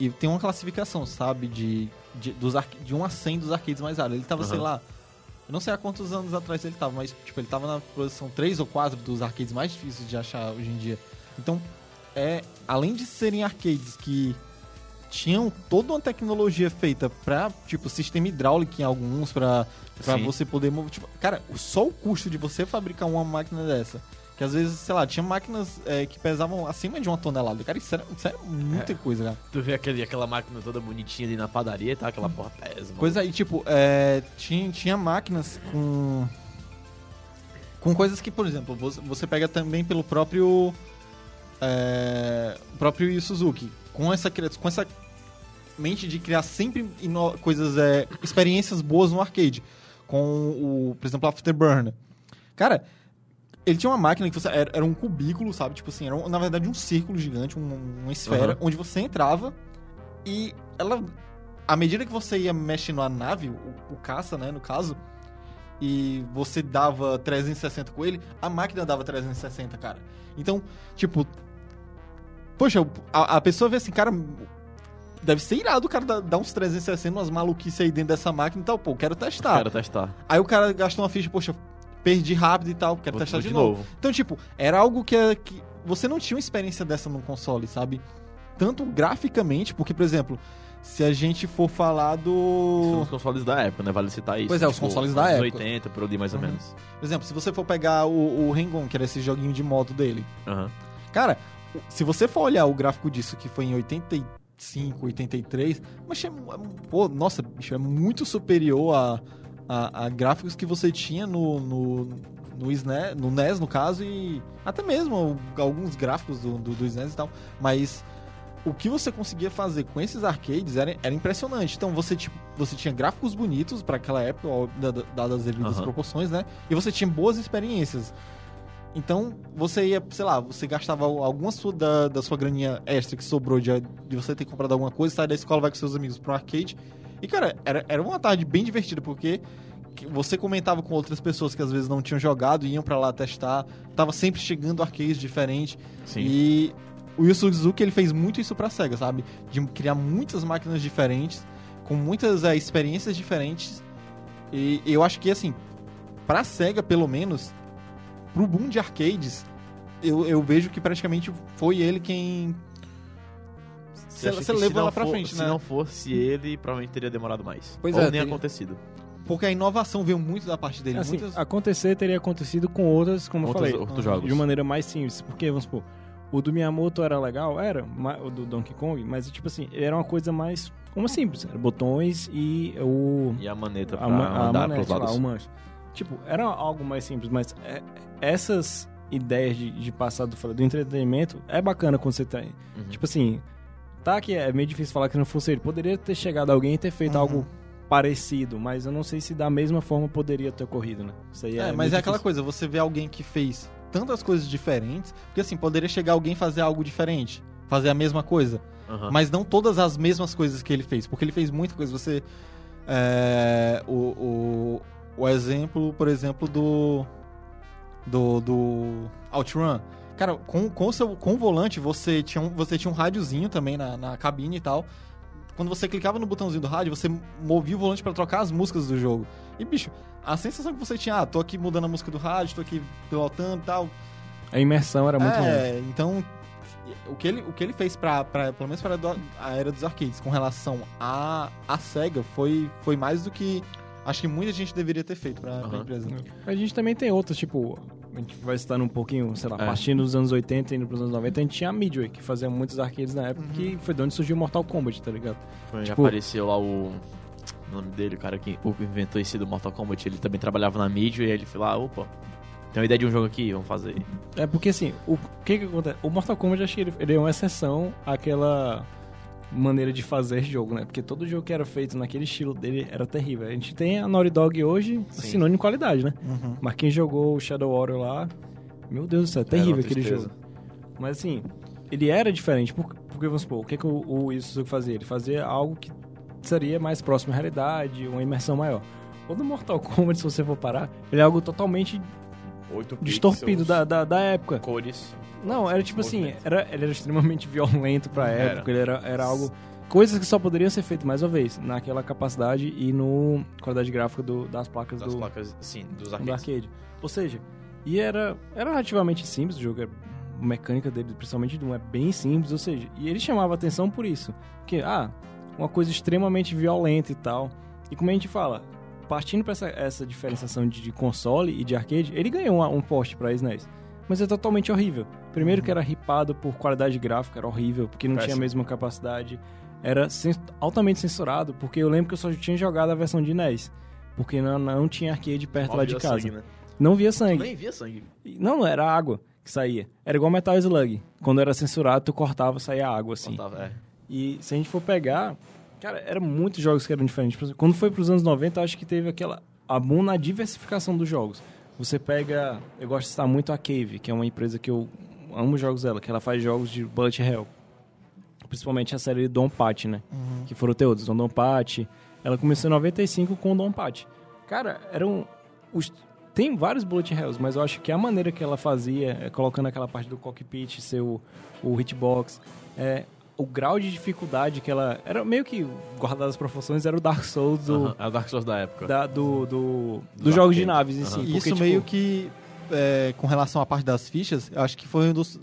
e tem uma classificação, sabe, de, de, dos de 1 a 100 dos arcades mais raros. Ele tava, sei Aham. lá, eu não sei há quantos anos atrás ele tava, mas tipo, ele tava na posição 3 ou 4 dos arcades mais difíceis de achar hoje em dia. Então, é, além de serem arcades que tinham toda uma tecnologia feita pra, tipo, sistema hidráulico em alguns, pra, pra Sim. você poder mover. Tipo, cara, só o custo de você fabricar uma máquina dessa. Que às vezes, sei lá, tinha máquinas é, que pesavam acima de uma tonelada. Cara, isso era, isso era muita coisa, cara. Tu vê aquele, aquela máquina toda bonitinha ali na padaria, tá? Aquela porra pesa, mano. Coisa aí, tipo, é, tinha, tinha máquinas com. Com coisas que, por exemplo, você, pega também pelo próprio. É, o próprio Suzuki. Com essa, com essa mente de criar sempre coisas, é, experiências boas no arcade. Com o, por exemplo, Afterburner. Cara, ele tinha uma máquina que você, era, era um cubículo, sabe? Tipo assim, era um- na verdade um círculo gigante, um- uma esfera, Aham. onde você entrava e ela. À medida que você ia mexendo a nave, o, o caça, né, no caso, e você dava 360 com ele, a máquina dava 360, cara. Então, tipo. Poxa, a, a pessoa vê assim, cara. Deve ser irado o cara dar, uns 360, umas maluquices aí dentro dessa máquina e tal. Pô, quero testar. Quero testar. Aí o cara gastou uma ficha, poxa, perdi rápido e tal, quero Vou- testar de, de novo. novo. Então, tipo, era algo que, é- que você não tinha uma experiência dessa num console, sabe? Tanto graficamente, porque, por exemplo, se a gente for falar do. Os consoles da época, né? Vale citar isso. Pois é, os consoles da época. 80, por ali mais ou Uhum. menos. Por exemplo, se você for pegar o, o Rengon, que era esse joguinho de moto dele. Aham. Cara, se você for olhar o gráfico disso, que foi em 85, 83, mas é, pô, nossa, bicho, é muito superior a, a, a gráficos que você tinha no, no, no, SNES, no NES, no caso, e até mesmo alguns gráficos do, do, do SNES e tal. Mas o que você conseguia fazer com esses arcades era, era impressionante. Então você, tipo, você tinha gráficos bonitos para aquela época, dadas as devidas Aham. proporções, né? E você tinha boas experiências. Então, você ia, sei lá, você gastava alguma sua, da, da sua graninha extra que sobrou de, de você ter comprado alguma coisa, sai da escola, vai com seus amigos pro arcade. E, cara, era, era uma tarde bem divertida, porque que você comentava com outras pessoas que às vezes não tinham jogado, iam pra lá testar, tava sempre chegando arcades diferentes. Sim. E o Yu Suzuki, ele fez muito isso pra SEGA, sabe? De criar muitas máquinas diferentes, com muitas é, experiências diferentes. E eu acho que, assim, pra SEGA, pelo menos, pro boom de arcades, eu, eu vejo que praticamente foi ele quem... Você acha você que se levou lá pra for- frente, Se né? não fosse ele, provavelmente teria demorado mais. Pois Ou é, nem teria- acontecido. Porque a inovação veio muito da parte dele. Assim, muitas... acontecer teria acontecido com outras, como Outros, eu falei, outros jogos. de maneira mais simples. Porque, vamos supor, o do Miyamoto era legal, era, o do Donkey Kong, mas, tipo assim, era uma coisa mais, como simples, era botões e o... E a maneta pra a, ma- a andar manete pros lados. lá, o manche. Tipo, era algo mais simples, mas é- essas ideias de, de passar do, do entretenimento é bacana quando você tem. Uhum. Tipo assim, tá que é meio difícil falar que não fosse ele. Poderia ter chegado alguém e ter feito Uhum. algo parecido, mas eu não sei se da mesma forma poderia ter ocorrido, né? Isso aí É, é, mas é aquela coisa, você vê alguém que fez tantas coisas diferentes, porque assim, poderia chegar alguém e fazer algo diferente, fazer a mesma coisa, Aham. mas não todas as mesmas coisas que ele fez, porque ele fez muita coisa. Você. é, o, o, o exemplo, por exemplo, do. Do. do Outrun. Cara, com, com, o seu, com o volante, você tinha um, você tinha um rádiozinho também na, na cabine e tal. Quando você clicava no botãozinho do rádio, você movia o volante pra trocar as músicas do jogo. E, bicho, a sensação que você tinha, ah, tô aqui mudando a música do rádio, tô aqui pilotando e tal. A imersão era muito longa. É, então, o que ele, o que ele fez pra, pra pelo menos para a era dos arcades com relação à a, SEGA foi, foi mais do que acho que muita gente deveria ter feito pra, pra Aham. empresa. A gente também tem outros, tipo, a gente vai estar um pouquinho, sei lá, É. partindo dos anos 80 e indo pros anos 90, a gente tinha a Midway, que fazia muitos arcades na época, que foi de onde surgiu o Mortal Kombat, tá ligado? Foi, tipo- apareceu lá o... O nome dele, o cara que o que inventou esse do Mortal Kombat, ele também trabalhava na mídia e aí ele foi lá, opa, tem uma ideia de um jogo aqui, vamos fazer. É porque assim, o que que acontece? O Mortal Kombat, eu acho que ele, ele é uma exceção àquela maneira de fazer jogo, né? Porque todo jogo que era feito naquele estilo dele era terrível. A gente tem a Naughty Dog hoje, Sim. sinônimo de qualidade, né? Uhum. Mas quem jogou o Shadow Warrior lá, meu Deus do céu, é terrível aquele jogo. Mas assim, ele era diferente, por- porque vamos supor, o que, que o, o Yu Suzuki fazia? Ele fazia algo que seria mais próximo à realidade, uma imersão maior. O do Mortal Kombat, se você for parar, ele é algo totalmente Oito distorpido da, da, da época. cores. Não, era tipo assim, era, ele era extremamente violento pra Era. época, ele era, era algo... Coisas que só poderiam ser feitas, mais uma vez, naquela capacidade e no qualidade gráfica do- das placas Das do, placas, sim, dos do arcades. arcade. Ou seja, e era, era relativamente simples o jogo, era- a mecânica dele, principalmente do 1, é bem simples, ou seja, e ele chamava atenção por isso. Porque, ah, uma coisa extremamente violenta e tal. E como a gente fala, partindo pra essa, essa diferenciação de, de console e de arcade, ele ganhou uma- um poste pra SNES. Mas é totalmente horrível. Primeiro que era ripado por qualidade gráfica, era horrível, porque não tinha a mesma capacidade. Era altamente censurado, porque eu lembro que eu só tinha jogado a versão de NES. Porque não, não tinha arcade perto lá de casa. sangue, né? Não via sangue. Nem via sangue. Não, não, era água que saía. Era igual Metal Slug. Quando era censurado, tu cortava, saía água, assim. Faltava, é. E se a gente for pegar, cara, eram muitos jogos que eram diferentes. Quando foi pros anos 90, eu acho que teve aquela a bom na diversificação dos jogos. Você pega, eu gosto de citar muito a Cave, que é uma empresa que eu amo os jogos dela, que ela faz jogos de bullet hell. Principalmente a série Don Pat, né? Que foram todos, Don Don Pat. Ela começou em 95 com Don Pat. Cara, eram os tem vários bullet hells, mas eu acho que a maneira que ela fazia, é, colocando aquela parte do cockpit, seu o hitbox, é, o grau de dificuldade que ela era meio que guardadas as proporções era o Dark Souls do, É o Dark Souls da época. da- do, do, Dos dos jogos de naves em si. E porque, isso tipo, meio que, é, com relação à parte das fichas, eu acho que foi um dos...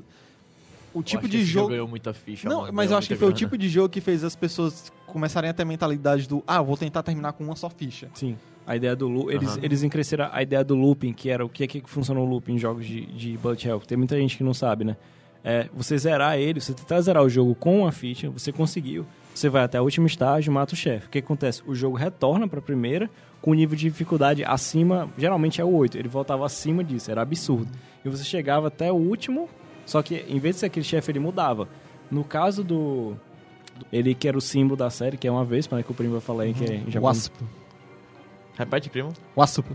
O Eu tipo acho de jogo... ganhou muita ficha. Não, mas eu acho que foi o grana. tipo de jogo que fez as pessoas começarem a ter a mentalidade do ah, vou tentar terminar com uma só ficha. Sim. A ideia do loop, eles, Aham. eles cresceram a ideia do looping, que era o que é que funciona o looping em jogos de, de bullet hell. Tem muita gente que não sabe, né? É, você zerar ele, você tentar zerar o jogo com uma ficha, você conseguiu, você vai até o último estágio, mata o chefe. O que acontece? O jogo retorna pra primeira com um nível de dificuldade acima, geralmente é o 8, ele voltava acima disso, era absurdo. E você chegava até o último, só que em vez de ser aquele chefe, ele mudava. No caso do... Ele que era o símbolo da série, que é uma vez, para que o primo vai falar aí, que é em japonês. Wasp. Repete, primo. Wasp.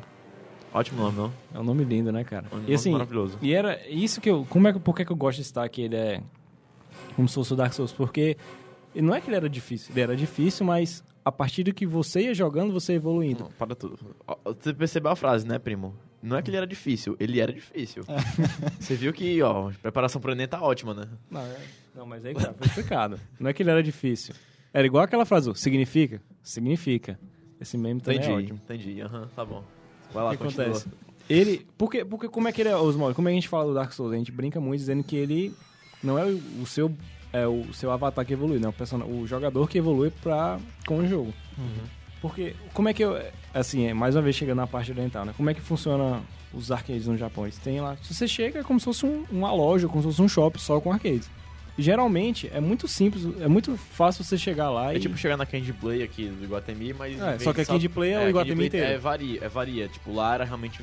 Ótimo nome, não? É um nome lindo, né, cara? Um e assim, maravilhoso. e era isso que eu. Como é que, por que eu gosto de citar que ele é. Como se fosse o Dark Souls? Porque não é que ele era difícil, ele era difícil, mas a partir do que você ia jogando, você ia evoluindo. Não, para tudo. Você percebeu a frase, né, primo? Não é que ele era difícil, ele era difícil. Você viu que, ó, a preparação pro Enem tá ótima, né? Não, é- não, mas aí tá, foi explicado. Não é que ele era difícil. Era igual aquela frase, significa? Significa. Esse meme também Entendi, é ótimo. entendi. Aham, tá bom. Vai lá, O que continua. acontece? Ele. Porque, porque como é que ele é, Osmar? Como é que a gente fala do Dark Souls? A gente brinca muito dizendo que ele não é o, o seu. É o seu avatar que evolui, né? O, person... o jogador que evolui pra... com o jogo. Porque, como é que eu. Assim, é, mais uma vez chegando na parte oriental, né? Como é que funciona os arcades no Japão? Eles têm lá. Se você chega, é como se fosse um- uma loja, como se fosse um shopping só com arcades. Geralmente, é muito simples, é muito fácil você chegar lá É e. tipo chegar na Candy Play aqui do Iguatemi, mas. É, só que a Candy Play é o a Iguatemi Candy Play inteiro. É varia, é varia. Tipo, lá era realmente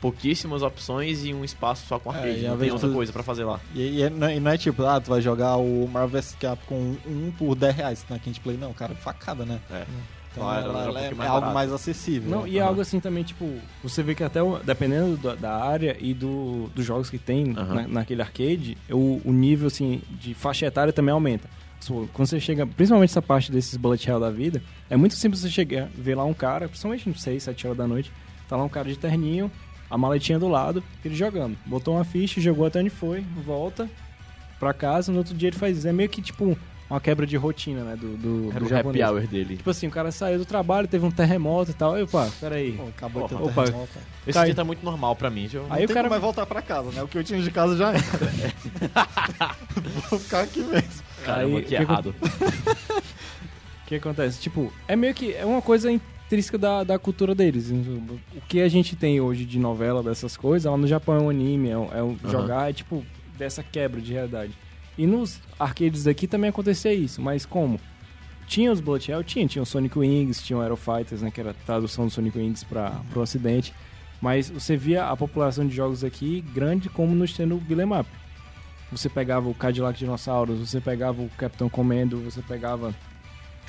pouquíssimas opções e um espaço só com É, arcade. e não tem outra de- coisa pra fazer lá. E, e é- não, é, e não é tipo, ah, tu vai jogar o Marvel vs Capcom 1 por 10 reais na Candy Play. Não, cara, facada, né? É. Então era- ela- um ela é, é algo mais acessível. Não, e é algo assim também, tipo, você vê que até, o- dependendo da, da área e do, dos jogos que tem Aham. na- naquele arcade, o, o nível, assim, de faixa etária também aumenta. So, Quando você chega, principalmente essa parte desses bullet hell da vida, é muito simples você chegar, ver lá um cara, principalmente nos 6, 7 horas da noite, tá lá um cara de terninho, a maletinha do lado, ele jogando. Botou uma ficha, jogou até onde foi, volta pra casa, no outro dia ele faz isso. É meio que, tipo, uma quebra de rotina, né, do, do, Era do o japonês. happy hour dele. Tipo assim, o cara saiu do trabalho, teve um terremoto e tal. Aí, opa, peraí. Pô, acabou ter Opa. terremoto. Esse cai- dia tá muito normal pra mim. eu- Aí Não o tem cara- mais voltar pra casa, né? O que eu tinha de casa já era. Vou ficar aqui mesmo. Caramba, Aí, que errado. O que acontece? Tipo, é meio que. É uma coisa intrínseca da, da cultura deles. O que a gente tem hoje de novela, dessas coisas, lá no Japão é um anime, é um, é um Aham. jogar, é tipo, dessa quebra de realidade. E nos arcades aqui também acontecia isso, mas como? Tinha os Bullet Hell? Tinha, tinha o Sonic Wings, tinha o Aero Fighters, né, que era a tradução do Sonic Wings para o ocidente. Mas você via a população de jogos aqui grande como no estilo Beat'em Up. Você pegava o Cadillac Dinossauros, você pegava o Capitão Comendo, você pegava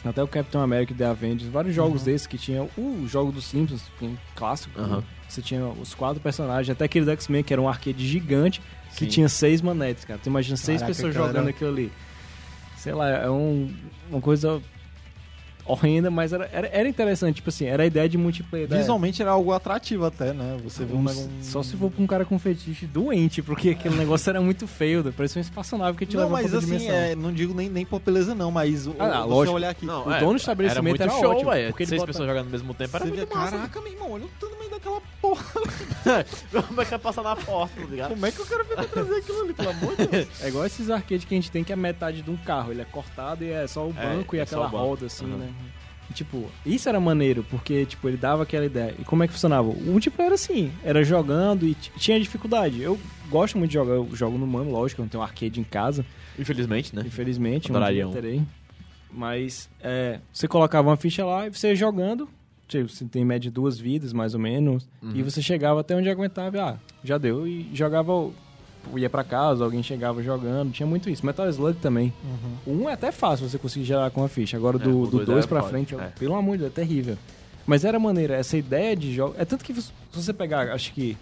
até o Capitão América The Avengers, vários jogos desses que tinham o jogo dos Simpsons, um clássico. Aham. Você tinha os quatro personagens, até aquele do X-Men que era um arcade gigante que Sim. tinha seis manetes, cara. Tu imagina seis Caraca, pessoas jogando aquilo ali. Sei lá, é um, uma coisa horrenda, mas era, era, era interessante. Tipo assim, era a ideia de multiplayer. Visualmente era algo atrativo até, né? Você vê um negócio. Só se for pra um cara com fetiche doente, porque aquele negócio era muito feio, parecia um espaçonável que te Não, levava mas pra outra assim, dimensão. é, não digo nem, nem por beleza não, mas o, Ah, você lógico. olhar aqui, Não, o é, dono do estabelecimento era era muito show, ótimo, velho. porque Seis bota- pessoas jogando ao mesmo tempo era você vê, muito massa. caraca, meu irmão, olha o tamanho daquela porra. Como é que vai passar na porta, tá ligado? Como é que eu quero ver fazer aquilo ali, pelo amor de Deus? É igual esses arcades que a gente tem que é metade de um carro. Ele é cortado e é só o É, banco e é só aquela o banco. roda, assim, né? E, tipo, isso era maneiro, porque, tipo, ele dava aquela ideia. E como é que funcionava? O multiplayer era assim, era jogando e tinha dificuldade. Eu gosto muito de jogar, eu jogo no mano, lógico, eu não tenho um arcade em casa, Infelizmente, né? infelizmente, Adoraria um. terei. Mas, é, você colocava uma ficha lá e você ia jogando, tipo, você tem em média duas vidas, mais ou menos, Uhum. e você chegava até onde aguentava, ah, já deu, e jogava, o- ia pra casa, alguém chegava jogando, tinha muito isso. Metal Slug também. O 1 é até fácil você conseguir gerar com a ficha. Agora É, do o 2 dois é pra frente, é. pelo amor de Deus, é terrível. Mas era maneira, essa ideia de jogo. É tanto que se você pegar, acho que.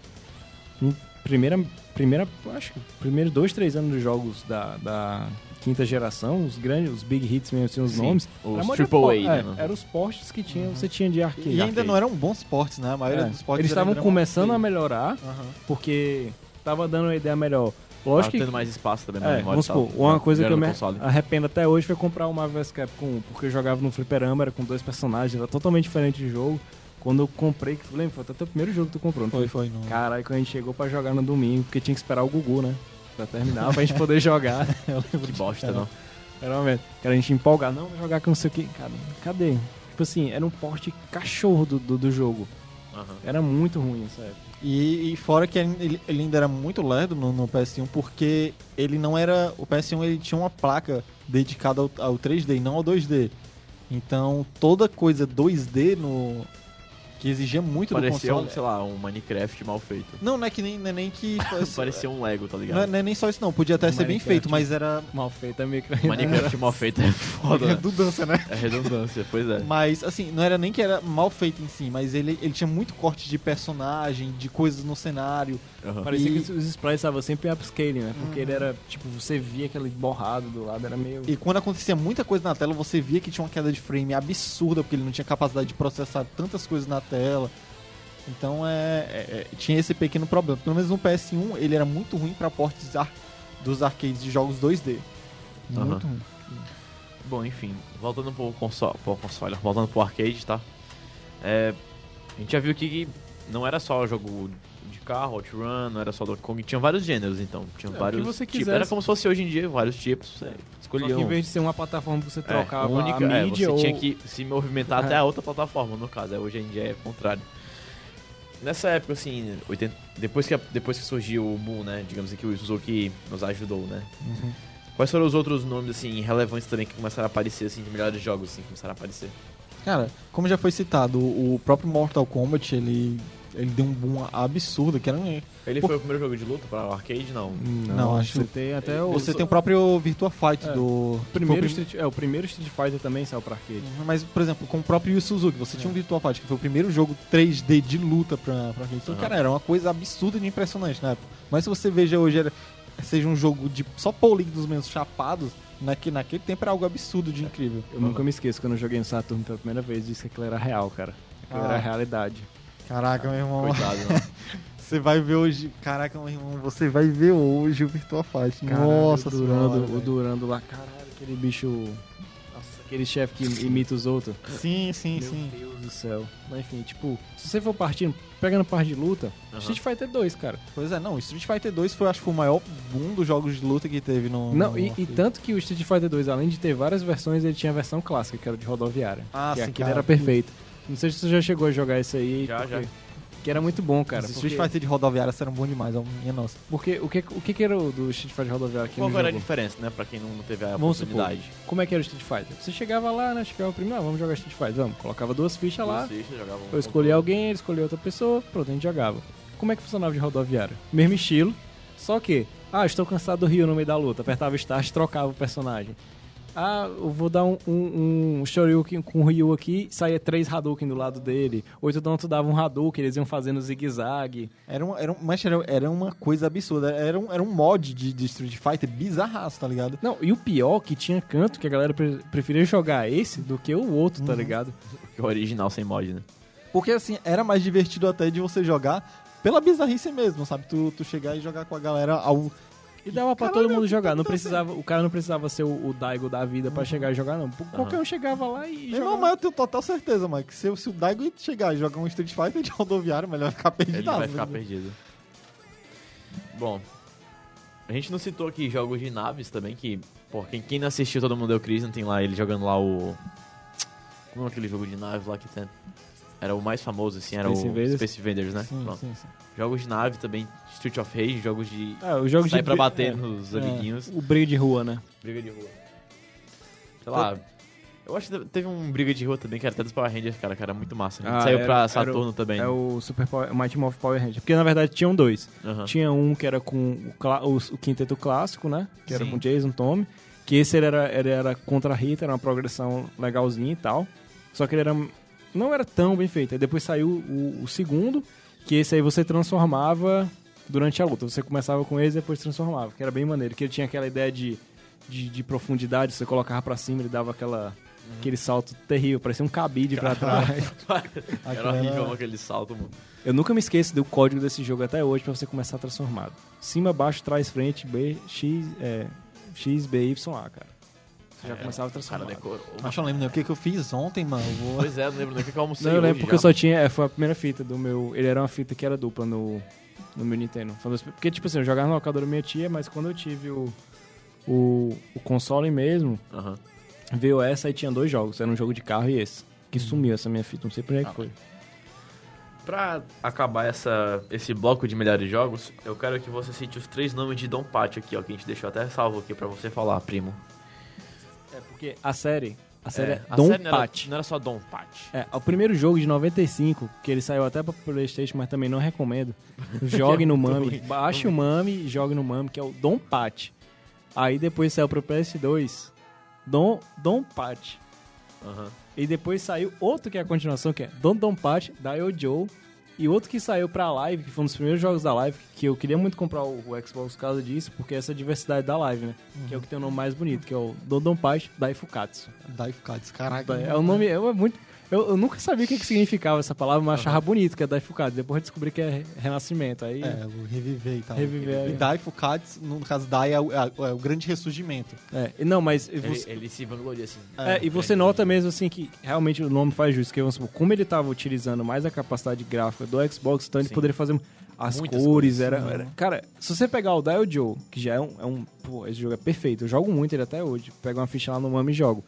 em Primeira. Primeira. Acho que. Primeiros dois, três anos dos jogos da, da quinta geração, os grandes, os big hits mesmo, assim, os Sim, nomes. os a triple A, é, né? Eram os portes que tinha, você tinha de arcade. E ainda arcade. não eram bons portes, né? A maioria É, dos portes Eles estavam começando a feio. melhorar, Aham. porque tava dando uma ideia melhor. Tava Lógico que tendo mais espaço também na É, memória. vamos supor, uma né, coisa que eu me console. arrependo até hoje foi comprar o Marvel vs Capcom, porque eu jogava no fliperama, era com dois personagens, era totalmente diferente de jogo. Quando eu comprei, que tu lembra? Foi até o teu primeiro jogo que tu comprou, não Foi, foi. Não. Caralho, quando a gente chegou pra jogar no domingo, porque tinha que esperar o Gugu, né? Pra terminar, pra gente poder jogar. Eu lembro Que bosta, cara. não. Era uma merda. Cara, a gente empolgar, não, vou jogar com não sei o que. Cara, cadê? Tipo assim, era um porte cachorro do, do, do jogo. Aham. Era muito ruim essa época. E, e fora que ele, ele ainda era muito lerdo no, no PS1, porque ele não era. O PS1 ele tinha uma placa dedicada ao, ao 3D e não ao 2D. Então toda coisa 2D no. Que exigia muito Parecia, do um, console. sei lá, um Minecraft mal feito. Não, não é que nem, não é nem que. fosse- Parecia um Lego, tá não, é, ligado? não é nem só isso, não. Podia até ser bem Minecraft. feito, mas era. Mal feito é meio que. Minecraft mal feito é foda. né? redundância, né? É redundância, pois é. Mas, assim, não era nem que era mal feito em si, mas ele, ele tinha muito corte de personagem, de coisas no cenário. Aham. Parecia E- que os sprites estavam sempre em upscaling, né? Porque ele era, tipo, você via aquele borrado do lado, era meio. E quando acontecia muita coisa na tela, você via que tinha uma queda de frame absurda, porque ele não tinha capacidade de processar tantas coisas na tela. Então é, é- é- tinha esse pequeno problema. Pelo menos no PS1 ele era muito ruim para portes ar- dos arcades de jogos 2D. Muito Aham. ruim. Bom, enfim, voltando pro console, pro console voltando pro arcade, tá? É, a gente já viu que não era só jogo carro, outrun, não era só Donkey Kong, tinha vários gêneros, então. Tinha É, vários que você tipos. quisesse. Era como se fosse hoje em dia, vários tipos. Você Só escolhia que em vez de ser uma plataforma que você É, trocava única, a é, mídia você ou... tinha que se movimentar É. até a outra plataforma, no caso. É, hoje em dia é o contrário. Nessa época, assim, 80, depois, que, depois que surgiu o Moon, né? Digamos assim, que o Suzuki nos ajudou, né? Uhum. Quais foram os outros nomes, assim, relevantes também que começaram a aparecer, assim, de melhores jogos, assim, que começaram a aparecer? Cara, como já foi citado, o o próprio Mortal Kombat, ele, ele deu um boom absurdo, que era um... Ele foi o primeiro jogo de luta para o arcade? Não. Não, Não, acho- você tem até o... Você tem o próprio Virtua Fight É. do... o primeiro o prim- Street, é, o primeiro Street Fighter também saiu pra arcade. Mas, por exemplo, com o próprio Yu Suzuki, você É. tinha um Virtua Fight, que foi o primeiro jogo 3D de luta pra, pra gente. Então, Aham. cara, era uma coisa absurda de impressionante na época. Mas se você veja hoje, era, seja um jogo de só polígonos menos chapados, naque, naquele tempo era algo absurdo de incrível. Eu nunca me esqueço quando eu joguei no Saturno pela primeira vez, disse que aquilo era real, cara. Aquilo Ah. era a realidade. Caraca, meu irmão. Coitado. Você vai ver hoje. Caraca, meu irmão, você vai ver hoje o Virtua Fight. Caralho, Nossa o Durando, senhora, o. Durando lá, caralho, aquele bicho... Nossa, aquele chefe que imita os outros. Sim, sim, Meu sim. Deus do céu. Mas enfim, tipo, se você for partindo, pegando parte de luta, Aham. Street Fighter 2, cara. Pois é, não, Street Fighter 2 foi, acho que foi o maior boom dos jogos de luta que teve no. Não, no e, e tanto que o Street Fighter 2, além de ter várias versões, ele tinha a versão clássica, que era de rodoviária. Ah, que sim, aquele cara. era perfeito. Não sei se você já chegou a jogar esse aí. Já, porque- já. Que era muito bom, cara. Os Porque, Street Fighter de rodoviária eram bom demais, ó, minha nossa. porque o, que, o que que era o do Street Fighter rodoviária aqui Qual no era a diferença, né? Pra quem não teve a Vamos supor, oportunidade. como é que era o Street Fighter? Você chegava lá, né? Chegava primeiro, ah, vamos jogar Street Fighter, vamos. Colocava duas fichas lá, Duas fichas, jogavam eu escolhi alguém, ele escolheu outra pessoa, pronto, a gente jogava. Como é que funcionava de rodoviária? Mesmo estilo, só que, ah, estou cansado do Rio no meio da luta, apertava start, trocava o personagem. Ah, eu vou dar um, um, um Shoryuken com o Ryu aqui, saía três Hadouken do lado dele. Ou então tu dava um Hadouken, eles iam fazendo zigue-zague. Era, um, era, um, mas era, era uma coisa absurda. Era um, era um mod de, de Street Fighter bizarraço, tá ligado? Não, e o pior que tinha canto que a galera pre- preferia jogar esse do que o outro, tá Uhum. ligado? O original sem mod, né? Porque assim, era mais divertido até de você jogar pela bizarrice mesmo, sabe? Tu, tu chegar e jogar com a galera ao. E dava pra Caralho, todo mundo jogar. Não precisava, o cara não precisava ser o, o Daigo da vida pra chegar e jogar, não. Qualquer um chegava lá e irmão, jogava. mas eu tenho total certeza, mano, que se, se o Daigo chegar e jogar um Street Fighter de rodoviário, melhor ficar perdido. Ele vai ficar perdido. Bom, a gente não citou aqui jogos de naves também, que, pô, quem, quem não assistiu Todo Mundo Deu Crise, não tem lá ele jogando lá o... Como é aquele jogo de naves lá que tem? Era o mais famoso, assim, era Space o Invaders? Space Invaders, né? Sim, sim, sim. Jogos de nave também, Street of Rage, jogos de... Ah, o jogo Sai de pra bater é, nos é. amiguinhos. O briga de rua, né? Briga de rua. Sei lá... Eu acho que teve um briga de rua também, que era até dos Power Rangers, cara, que era muito massa. Ah, Saiu era- pra era Saturno também. É o Super Power, Mighty Morphin Power Ranger. Porque na verdade tinham dois. Aham. Tinha um que era com o, o, o quinteto clássico, né? Que era Sim. com Jason, Tommy. Que esse ele era, ele era contra a Rita, era uma progressão legalzinha e tal. Só que ele era não era tão bem feito. Aí depois saiu o, o segundo, que esse aí você transformava durante a luta. Você começava com eles e depois transformava, que era bem maneiro. Que ele tinha aquela ideia de, de, de profundidade, você colocava pra cima, ele dava aquela, aquele salto terrível, parecia um cabide pra trás. Era Aquela- horrível aquele salto, mano. Eu nunca me esqueço do código desse jogo até hoje pra você começar transformado. Cima, baixo, trás, frente, B, X, é, X, B, Y, A, cara. Você já É, começava O cara transformado. decorou. Acho que eu não lembro nem o que, que eu fiz ontem, mano. Eu Vou... Pois é, não lembro nem o que que eu almocei Não, eu lembro porque eu já. só tinha. é, foi a primeira fita do meu. Ele era uma fita que era dupla no, no meu Nintendo. Das- Porque, tipo assim, eu jogava na locadora da minha tia, mas quando eu tive o, o, o console mesmo, Aham. veio essa e tinha dois jogos. Era um jogo de carro e esse. Que sumiu essa minha fita, não sei por que que foi. Pra acabar essa, esse bloco de melhores jogos, eu quero que você cite os três nomes de Dom Pátio aqui, ó, que a gente deixou até salvo aqui pra você falar, primo. É porque a série. A série é, a Dom série não era, Pat. não era só Dom Pat. É, o primeiro jogo de 95, que ele saiu até pra Playstation, mas também não recomendo. Jogue no Mami, baixe o Mami e jogue no Mami, que é o Dom Pat. Aí depois saiu pro PS2, Dom, Dom Pat. Aham. E depois saiu outro que é a continuação, que é Don Don Pat, da Joe. E outro que saiu pra live, que foi um dos primeiros jogos da live, que eu queria muito comprar o, o Xbox por causa disso, porque essa diversidade da live, né? Que é o que tem o nome mais bonito, que é o Don Don Pat, da Ifukatsu. Daifukatsu, caraca. É o nome, é muito... Eu, eu nunca sabia o que, que significava essa palavra, mas achava bonito que é Daifukatsu. Depois eu descobri que é renascimento. Aí, É, vou reviver e tal. Reviver, E é. Daifukatsu, no caso, Dai é o, é o- é o grande ressurgimento. é. E Não, mas... Ele, você- ele se vangloria assim. É, e você nota mesmo assim que realmente o nome faz justo, que vamos supor, como ele estava utilizando mais a capacidade gráfica do Xbox, então ele Sim. poderia fazer as Muitas cores, coisas, era, era- Cara, se você pegar o Dial Joe, que já é um, é um. Pô, esse jogo é perfeito. Eu jogo muito ele até hoje. Pego uma ficha lá no Mami e jogo.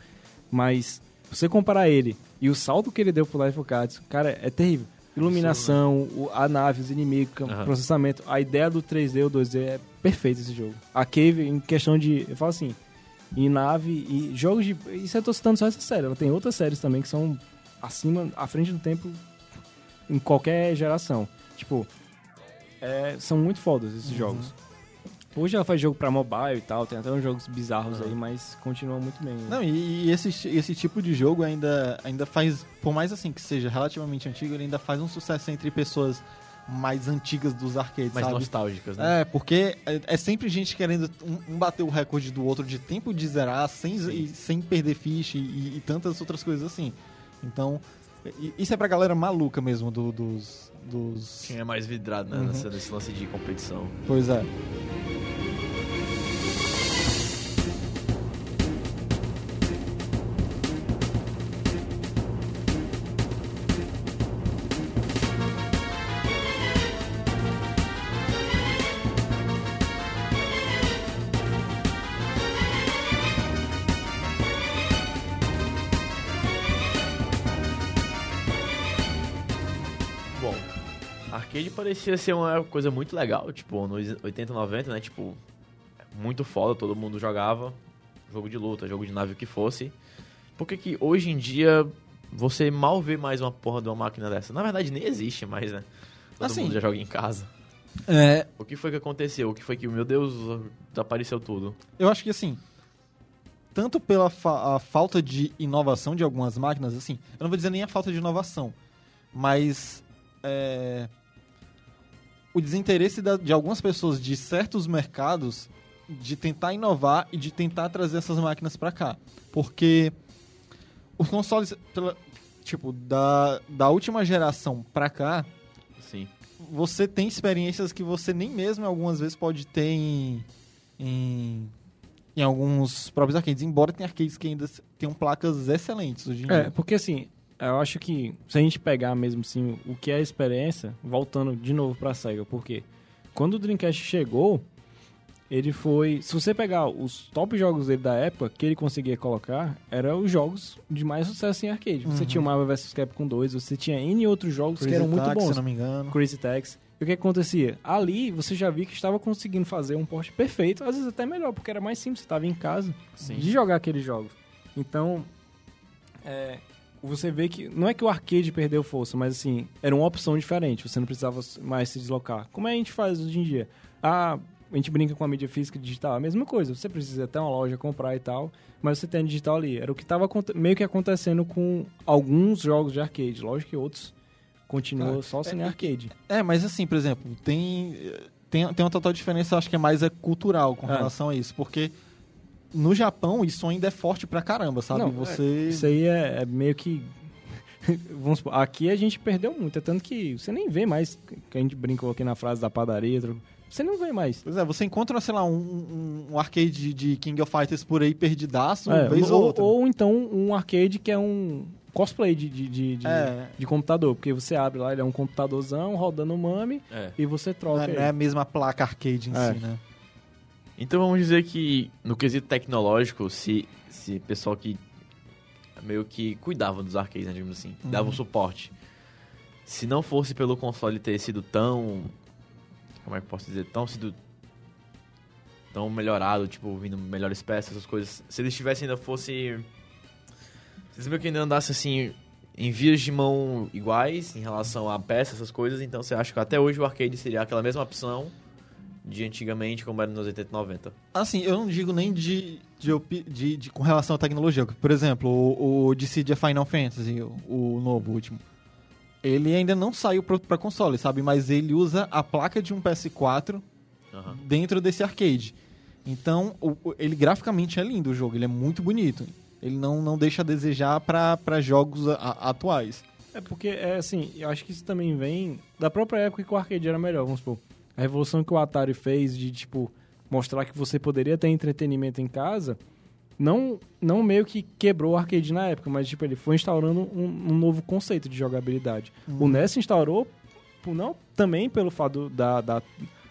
Mas, você comparar ele e o salto que ele deu pro Life of Cards, cara, é terrível. Iluminação, a nave, os inimigos, Aham. processamento, a ideia do 3D ou 2D é perfeito esse jogo. A Cave, em questão de. Eu falo assim, em nave e jogos de. Isso eu tô citando só essa série. Ela tem outras séries também que são acima, à frente do tempo em qualquer geração. Tipo, é, são muito fodas esses jogos. Hoje ela faz jogo pra mobile e tal, tem até uns jogos bizarros aí, mas continua muito bem. Não, e, e esse, esse tipo de jogo ainda, ainda faz, por mais assim que seja relativamente antigo, ele ainda faz um sucesso entre pessoas mais antigas dos arcades, Mais sabe? nostálgicas, né? É, porque é, é sempre gente querendo um, um bater o recorde do outro de tempo de zerar sem, e- sem perder ficha e, e tantas outras coisas assim. Então, isso é pra galera maluca mesmo do- dos, dos... Quem é mais vidrado né, Uhum. nesse lance de competição. Pois é. Arcade parecia ser uma coisa muito legal, tipo, nos 80, 90, né? Tipo, muito foda, todo mundo jogava. Jogo de luta, jogo de nave, o que fosse. Por que que hoje em dia você mal vê mais uma porra de uma máquina dessa? Na verdade, nem existe mais, né? Todo Assim. mundo já joga em casa. É, O que foi que aconteceu? O que foi que, meu Deus, desapareceu tudo? eu acho que assim, tanto pela fa- a falta de inovação de algumas máquinas, assim, eu não vou dizer nem a falta de inovação, mas é, o desinteresse da- de algumas pessoas de certos mercados de tentar inovar e de tentar trazer essas máquinas pra cá, porque os consoles, pela- tipo, da, da última geração pra cá, Sim. você tem experiências que você nem mesmo algumas vezes pode ter em, em, em alguns próprios arcades, embora tenha arcades que ainda tenham placas excelentes hoje em É, dia. porque assim, eu acho que se a gente pegar mesmo assim o que é a experiência, voltando de novo pra SEGA, porque quando o Dreamcast chegou, ele foi. Se você pegar os top jogos dele da época, que ele conseguia colocar, eram os jogos de mais sucesso em arcade. Você Uhum. tinha o Marvel vs Capcom 2, você tinha N outros jogos que Crazy eram muito Taxi, bons. se não me engano. Crazy Taxi. E o que acontecia? Ali você já via que estava conseguindo fazer um porte perfeito, às vezes até melhor, porque era mais simples, você estava em casa Sim. de jogar aqueles jogos. Então, é, você vê que não é que o arcade perdeu força, mas assim, era uma opção diferente, você não precisava mais se deslocar. Como é a gente faz hoje em dia? Ah, a gente brinca com a mídia física e digital, é a mesma coisa. Você precisa até uma loja comprar e tal, mas você tem a digital ali. Era o que estava meio que acontecendo com alguns jogos de arcade. Lógico que outros continuam Ah, só sendo é- arcade. É, mas assim, por exemplo, tem, tem, tem uma total diferença, eu acho que é mais é cultural com É. relação a isso, porque no Japão isso ainda é forte pra caramba, sabe? Não, é, Você. Isso aí é, é meio que. Vamos supor, aqui a gente perdeu muito, é tanto que você nem vê mais, que a gente brincou aqui na frase da padaria, você não vê mais. Pois é, você encontra, sei lá, um, um, um arcade de King of Fighters por aí perdidaço, É, uma vez ou, ou outra. ou então um arcade que é um cosplay de, de, de, de- É. de computador, porque você abre lá, ele é um computadorzão rodando o mame É. e você Não troca é, ele. não é a mesma placa arcade em É. si, né? Então vamos dizer que no quesito tecnológico, se se pessoal que meio que cuidava dos arcades, né, digamos assim, dava o suporte. Se não fosse pelo console ter sido tão como é que eu posso dizer, tão sido tão melhorado, tipo, vindo melhores peças, essas coisas. Se eles tivessem ainda fosse se eles meio que ainda andassem assim em vias de mão iguais em relação a peças, essas coisas, então você acha que até hoje o arcade seria aquela mesma opção de antigamente, como era nos 80 e 90. Assim, eu não digo nem de, de, de- de- com relação à tecnologia. Por exemplo, o, o Dissidia Final Fantasy, o, o novo, o último. Ele ainda não saiu pro- pra console, sabe? Mas ele usa a placa de um PS4 Aham. dentro desse arcade. Então, o- ele graficamente é lindo o jogo, ele é muito bonito. Ele não, não deixa a desejar pra pra jogos a- a- atuais. É porque, é assim, eu acho que isso também vem da própria época que o arcade era melhor, vamos supor. A revolução que o Atari fez de, tipo, mostrar que você poderia ter entretenimento em casa, não, não meio que quebrou o arcade na época, mas, tipo, ele foi instaurando um, um novo conceito de jogabilidade. O NES instaurou, não também pelo fato da, da,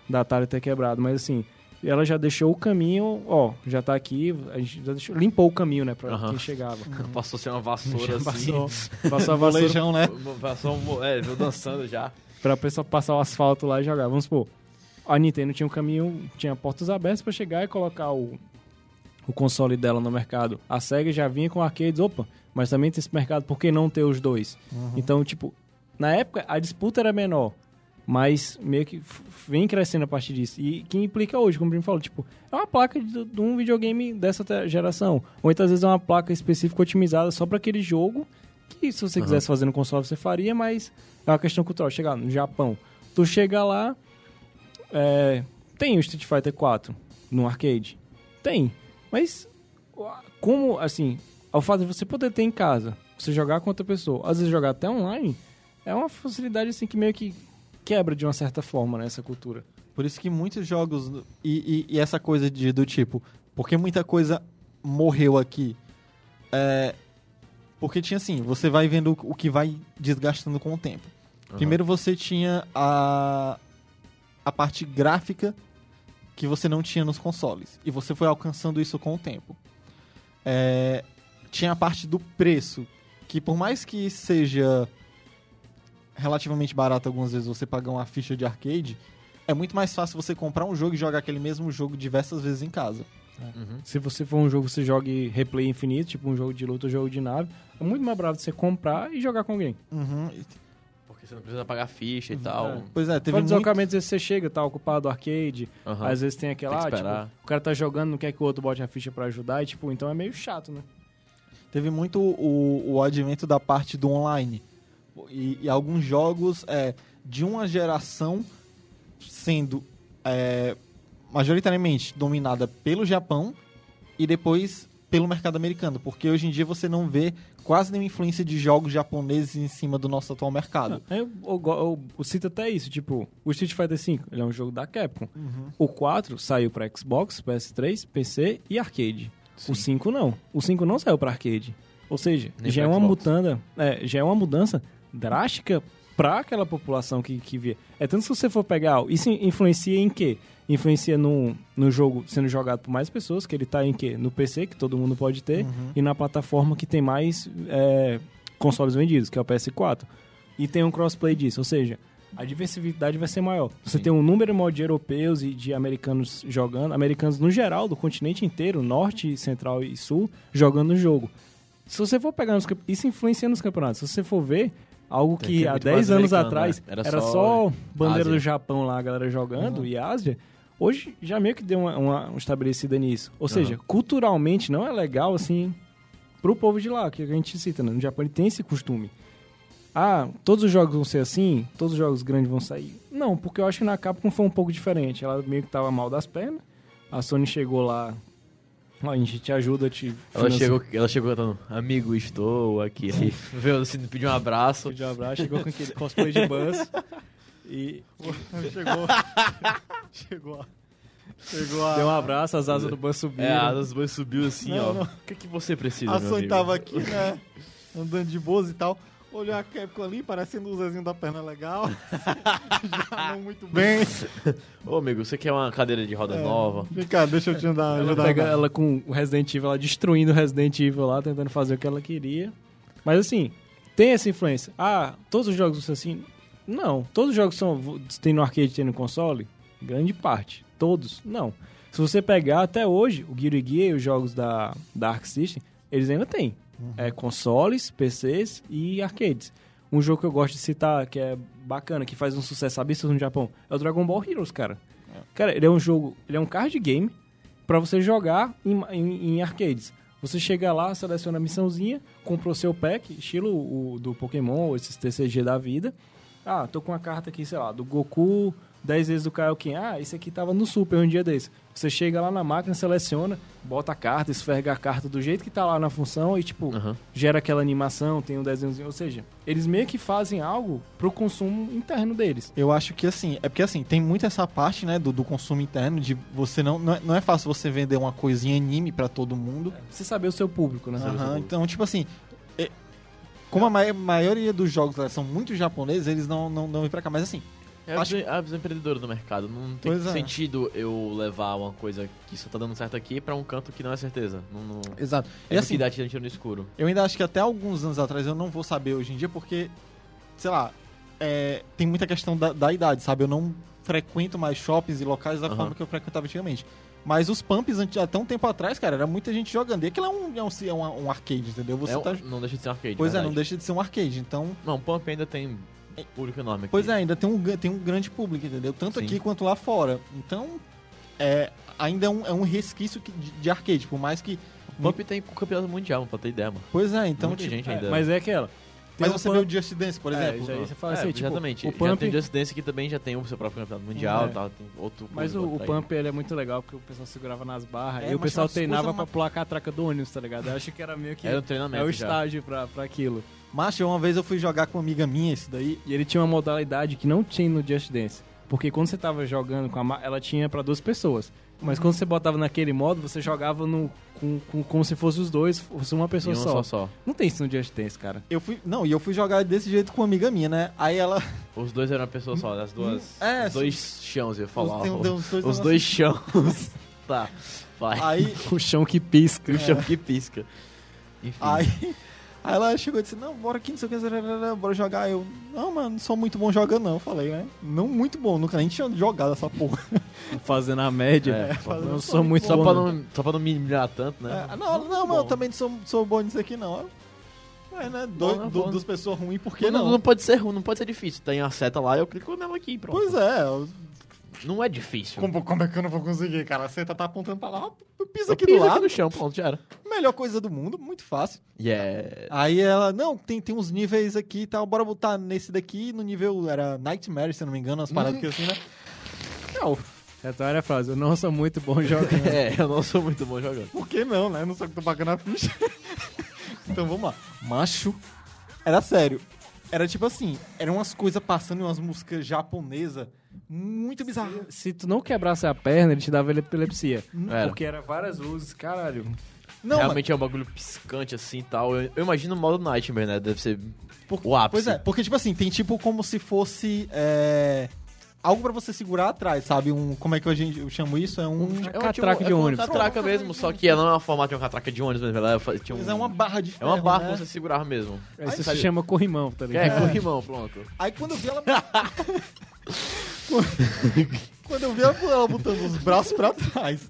da Atari ter quebrado, mas, assim, ela já deixou o caminho, ó, já tá aqui, a gente já deixou, limpou o caminho, né, pra quem chegava. Passou a ser uma vassoura Já assim. passou, passou a vassoura Molejão, né? Passou um. É, viu dançando já. Pra pessoa passar o asfalto lá e jogar. Vamos supor, a Nintendo tinha um caminho, tinha portas abertas pra chegar e colocar o, o console dela no mercado. A SEGA já vinha com arcades, opa, mas também tem esse mercado, por que não ter os dois? Então, tipo, na época a disputa era menor, mas meio que vem crescendo a partir disso. E que implica hoje, como o Bruno falou, tipo, é uma placa de, de um videogame dessa geração. Ou então, vezes, é uma placa específica otimizada só para aquele jogo, que se você quisesse fazer no console você faria, mas é uma questão cultural. Chegar no Japão, tu chega lá, é, tem o Street Fighter 4 no arcade? Tem. Mas, como, assim, ao fato de você poder ter em casa, você jogar com outra pessoa, às vezes jogar até online, é uma facilidade, assim, que meio que quebra de uma certa forma, né, cultura. Por isso que muitos jogos. E, e- e essa coisa de, do tipo. Porque muita coisa morreu aqui. É, porque tinha assim: você vai vendo o que vai desgastando com o tempo. Primeiro você tinha a, a parte gráfica que você não tinha nos consoles. E você foi alcançando isso com o tempo. É, tinha a parte do preço, que por mais que seja relativamente barato algumas vezes você pagar uma ficha de arcade, é muito mais fácil você comprar um jogo e jogar aquele mesmo jogo diversas vezes em casa. Se você for um jogo que você jogue replay infinito, tipo um jogo de luta ou jogo de nave, é muito mais barato você comprar e jogar com alguém. Uhum. Porque você não precisa pagar ficha e tal. Pois é, teve Fora muito... às vezes você chega, tá ocupado o arcade, às vezes tem aquela, Tem que ah, tipo, o cara tá jogando, não quer que o outro bote a ficha pra ajudar, e tipo, então é meio chato, né? teve muito o, o advento da parte do online. E, e alguns jogos é, de uma geração sendo é, majoritariamente dominada pelo Japão e depois pelo mercado americano. Porque hoje em dia você não vê quase nenhuma influência de jogos japoneses em cima do nosso atual mercado. Eu, eu, eu, eu cito até isso, tipo, o Street Fighter V, ele é um jogo da Capcom. Uhum. O 4 saiu pra Xbox, PS3, PC e arcade. O 5 não. O 5 não saiu pra arcade. Ou seja, Nem já é uma Xbox. mudança, é, já é uma mudança drástica pra aquela população que, que via. É tanto se você for pegar, isso influencia em quê? Influencia no, no jogo sendo jogado por mais pessoas, que ele tá em quê? No PC, que todo mundo pode ter, e na plataforma que tem mais é, consoles vendidos, que é o PS4. E tem um crossplay disso, ou seja, a diversidade vai ser maior. Você Sim. tem um número maior de europeus e de americanos jogando, americanos no geral, do continente inteiro, norte, central e sul, jogando o jogo. Se você for pegar nos isso influencia nos campeonatos. Se você for ver, algo que que há muito 10 mais anos atrás né? Era era, só só bandeira Ásia. do Japão lá, a galera jogando, e Ásia, Hoje já meio que deu uma, uma, uma estabelecida nisso. Ou seja, culturalmente não é legal, assim, pro povo de lá, que a gente cita, né? No Japão ele tem esse costume. Ah, todos os jogos vão ser assim? Todos os jogos grandes vão sair? Não, porque eu acho que na Capcom foi um pouco diferente. Ela meio que tava mal das pernas. A Sony chegou lá. Ó, a gente te ajuda, te Ela chegou, ela chegou cantando, amigo, estou aqui. Veio assim, pediu um abraço. Pediu um abraço, chegou com aquele cosplay de Buzz. E Chegou. chegou. Chegou a. deu um abraço, as asas do Buzz subiram. É, a das boas subiu assim, Não, ó. não. O que, que você precisa, A meu amigo? tava aqui, né? Andando de boas e tal. Olhou a Capcom ali, parecendo o Zezinho da perna legal. Já não muito bem. Ô, amigo, você quer uma cadeira de rodas É. nova? Vem cá, deixa eu te dar. Ela ajudar pega ela com o Resident Evil, ela destruindo o Resident Evil lá, tentando fazer o que ela queria. Mas assim, tem essa influência. Ah, todos os jogos são assim? Não. Todos os jogos são tem no arcade, tem no console? Grande parte. Todos? Não. Se você pegar até hoje, o Guilty Gear e os jogos da, da Arc System, eles ainda têm. É consoles, PCs e arcades. Um jogo que eu gosto de citar, que é bacana, que faz um sucesso absurdo no Japão, é o Dragon Ball Heroes, cara. Cara, ele é um jogo, ele é um card game pra você jogar em, em- em arcades. Você chega lá, seleciona a missãozinha, comprou seu pack, estilo o do Pokémon, ou esses TCG da vida. Ah, tô com uma carta aqui, sei lá, do Goku, 10 vezes do Kaioken. Ah, esse aqui tava no Super um dia desse. Você chega lá na máquina, seleciona, bota a carta, esfrega a carta do jeito que tá lá na função e, tipo, Aham. gera aquela animação, tem um desenhozinho. Ou seja, eles meio que fazem algo pro consumo interno deles. Eu acho que assim, é porque assim, tem muito essa parte, né, do, do consumo interno, de você não. Não é, não é fácil você vender uma coisinha anime pra todo mundo. Você saber o seu público, né? Aham, então, tipo assim. É- como a mai- maioria dos jogos lá são muito japoneses, eles não, não, não vêm pra cá. Mas assim, É a Acho- visão- a visão empreendedora do mercado. Não tem Pois é. sentido eu levar uma coisa que só tá dando certo aqui pra um canto que não é certeza. Não, não... exato. É E assim, dá tiro no escuro. eu ainda acho que até alguns anos atrás eu não vou saber hoje em dia, porque, sei lá, é, tem muita questão da, da idade, sabe? Eu não frequento mais shoppings e locais da Aham. forma que eu frequentava antigamente. Mas os pumps, até um tempo atrás, cara, era muita gente jogando. E aquilo é um, é um, é um, um arcade, entendeu? Você É tá... Não deixa de ser um arcade. Pois é, verdade. não deixa de ser um arcade. Então, Não, Pump ainda tem público enorme aqui. Pois é, ainda tem um, tem um grande público, entendeu? Tanto Sim. aqui quanto lá fora. Então, é, ainda é um, é um resquício de, de arcade, por mais que. Pump tem campeonato mundial, pra ter ideia, mano. Pois é, então. Muita tipo, gente É, ainda. mas é aquela. Mas você o vê o Just Dance, por É, exemplo. isso aí você fala É, assim, tipo, exatamente. o Já Pump, tem Just Dance que também já tem o seu próprio campeonato mundial É. e tal. Tem outro mas o, o. Pump ele é muito legal porque o pessoal segurava nas barras É, e o pessoal umas treinava coisas pra pular a catraca do ônibus, tá ligado? Eu acho que era meio que Era um treinamento é o já. estágio pra, pra aquilo. Macho, uma vez eu fui jogar com uma amiga minha isso daí. E ele tinha uma modalidade que não tinha no Just Dance. Porque quando você tava jogando com a ela tinha pra duas pessoas. Mas quando você botava naquele modo, você jogava no, com, com- como se fosse os dois, fosse uma pessoa um só. só só. Não tem isso no Just Dance, cara. Eu fui. Não, e eu fui jogar desse jeito com uma amiga minha, né? Aí ela. Os dois eram uma pessoa só, as duas. É, os dois chãos, eu ia falar. tem- ó. tem uns dois os dois chãos. tá, vai. Aí. O chão que pisca. o chão que pisca. Enfim. Aí. Aí ela chegou e disse, não, bora aqui, não sei o que, bora jogar. Eu, não, mano, não sou muito bom jogando, não. Falei, né? Não muito bom, nunca nem tinha jogado essa porra. Fazendo a média. É, fazendo- não sou sou muito só, bom. pra não. não, só pra não me humilhar tanto, né? É, não, não, mas eu também não sou, sou bom nisso aqui, não. Mas, né, do, Bom, né, do- duas pessoas ruins, por que não, não? não pode ser ruim, não pode ser difícil. Tem a seta lá, eu clico nela aqui, pronto. Pois é, eu- Não é difícil. como, como é que eu não vou conseguir, cara? Você tá, tá apontando pra lá, pisa Eu aqui do lado, aqui no chão, pronto, já era. melhor coisa do mundo, muito fácil. Yeah. Aí ela, não, tem, tem uns níveis aqui e tal, bora botar nesse daqui, no nível, era Nightmare, se eu não me engano, umas paradas que assim, né? Não, Então era a frase, eu não sou muito bom jogando. É, eu não sou muito bom jogando. por que não, né? Não sei o que tô pagando a ficha. então vamos lá. Macho, era sério. Era tipo assim, eram umas coisas passando em umas músicas japonesas muito bizarras. Se tu não quebrasse a perna, ele te dava epilepsia. Era. Porque era várias luzes, caralho. Não, Realmente é um bagulho piscante assim e tal. Eu, eu imagino o modo Nightmare, né? Deve ser o ápice. Pois é, porque tipo assim, tem tipo como se fosse é, algo pra você segurar atrás, sabe? Um, como é que a gente, eu chamo isso? É um... É uma catraca de é uma ônibus. catraca mesmo, só que ela não é uma formato de uma catraca de ônibus mesmo. Ela é- tinha um, Pois é uma barra de é ferro, uma barra né? que você segurava mesmo. Aí isso sabe- se chama corrimão, tá ligado? É, corrimão, pronto. Aí quando eu vi ela... quando eu vi ela, ela botando os braços pra trás,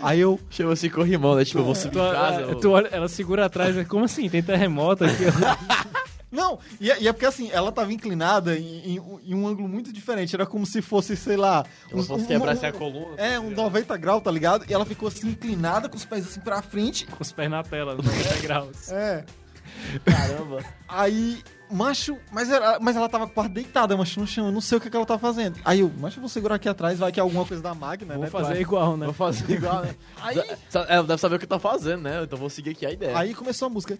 aí eu... Chama-se corrimão, né? Tipo, eu vou subir em casa. eu- tu olha, ela segura atrás, é como assim? Tem terremoto aqui. Não, e é, e é porque assim, ela tava inclinada em, em- em um ângulo muito diferente. Era como se fosse, sei lá. Como se fosse quebrar a coluna. É, um 90 graus, tá ligado? E ela ficou assim, inclinada, com os pés assim pra frente. Com os pés na tela, 90 graus. É. Caramba. Aí, macho, mas, era, mas ela tava quase deitada, macho, no chão. Eu não sei o que, que ela tava fazendo. Aí eu, macho, eu vou segurar aqui atrás, vai que é alguma coisa da máquina, Vou né? fazer igual, né? Vou fazer igual, né? Aí, Ela deve saber o que tá fazendo, né? Então vou seguir aqui a ideia. aí começou a música.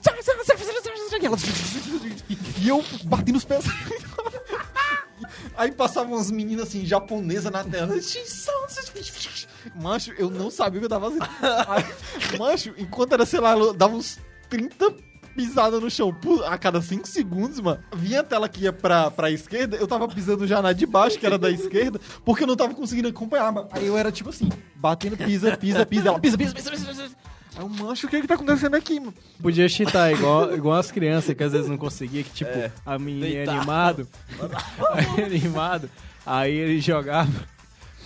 E eu bati nos pés. Aí passavam umas meninas assim, japonesas na tela. Mancho, eu não sabia o que eu tava fazendo. Aí, mancho, enquanto era, sei lá, dava uns 30 pisadas no chão pu- a cada 5 segundos, mano. Vinha a tela que ia pra, pra esquerda, eu tava pisando já na de baixo, que era da esquerda, porque eu não tava conseguindo acompanhar, mano. Aí eu era tipo assim, batendo, pisa, pisa, pisa, ela pisa, pisa, pisa, pisa, pisa. Aí eu, mancho, o que que tá acontecendo aqui, mano? Podia chitar, igual, igual as crianças que às vezes não conseguia, que tipo, É. a menina é animado. animado. Aí ele jogava.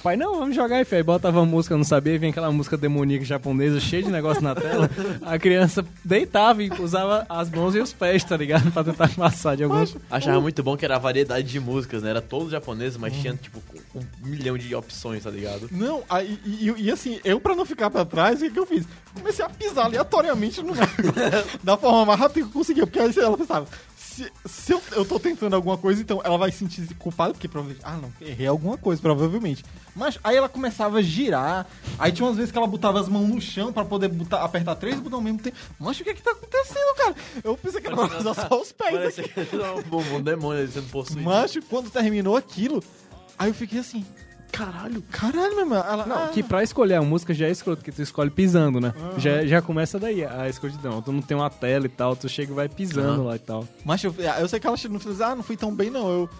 Pai, não, vamos jogar aí, filho. Aí botava a música, não sabia, e vem aquela música demoníaca japonesa, cheia de negócio na tela. A criança deitava e usava as mãos e os pés, tá ligado? Pra tentar passar de alguns. Achava muito bom que era a variedade de músicas, né? Era todo japonês, mas tinha, tipo, um milhão de opções, tá ligado? Não, aí, e, e- e assim, eu pra não ficar pra trás, o que, que eu fiz? Comecei a pisar aleatoriamente no negócio, da forma mais rápida que eu conseguia, porque aí ela pensava, se, se eu, eu tô tentando alguma coisa, então ela vai se sentir culpada, porque provavelmente, ah não, errei alguma coisa, provavelmente. Mas aí ela começava a girar, aí tinha umas vezes que ela botava as mãos no chão pra poder botar, apertar três botões ao mesmo tempo. Mas o que que tá acontecendo, cara? Eu pensei que era pra usar só os pés Parece aqui. que era um, demônio sendo possuído. Macho, quando terminou aquilo, aí eu fiquei assim, caralho, caralho, meu irmão. Ela, Não, ah, que pra escolher a música já é escroto, que tu escolhe pisando, né? Já, já começa daí a escrodidão. Tu não tem uma tela e tal, tu chega e vai pisando lá e tal. Mas eu, eu sei que ela e disse, ah, não fui tão bem, não. Eu,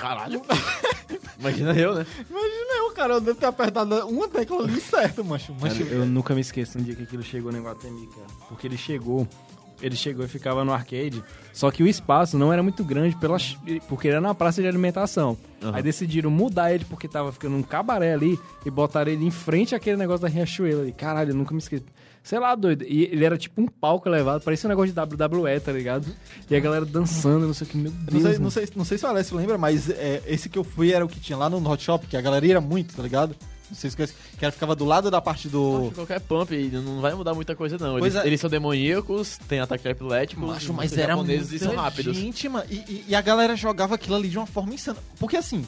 Caralho. Imagina eu, né? imagina eu, cara, eu devo ter apertado uma tecla ali certa, macho. Cara, macho eu nunca me esqueço um dia que aquilo chegou no Iguatemi, cara. Porque ele chegou, ele chegou e ficava no arcade, só que o espaço não era muito grande pela, porque era na praça de alimentação. Aham. Aí decidiram mudar ele porque tava ficando um cabaré ali e botaram ele em frente àquele negócio da Riachuelo ali. Caralho, eu nunca me esqueço. Sei lá, doido. E ele era tipo um palco elevado, parecia um negócio de WWE, tá ligado? E a galera dançando, não sei o que, meu não Deus. sei, mano. não, sei, não sei se o Alessio lembra, mas é, esse que eu fui era o que tinha lá no Hot Shop, que a galera era muito, tá ligado? Não sei se conhece, que era, ficava do lado da parte do... Acho qualquer pump e não vai mudar muita coisa, não. Eles, é. eles são demoníacos, têm ataque epilético, Macho, mas era japoneses muita e são rápidos. gente, mano. E, e- e a galera jogava aquilo ali de uma forma insana. Porque assim,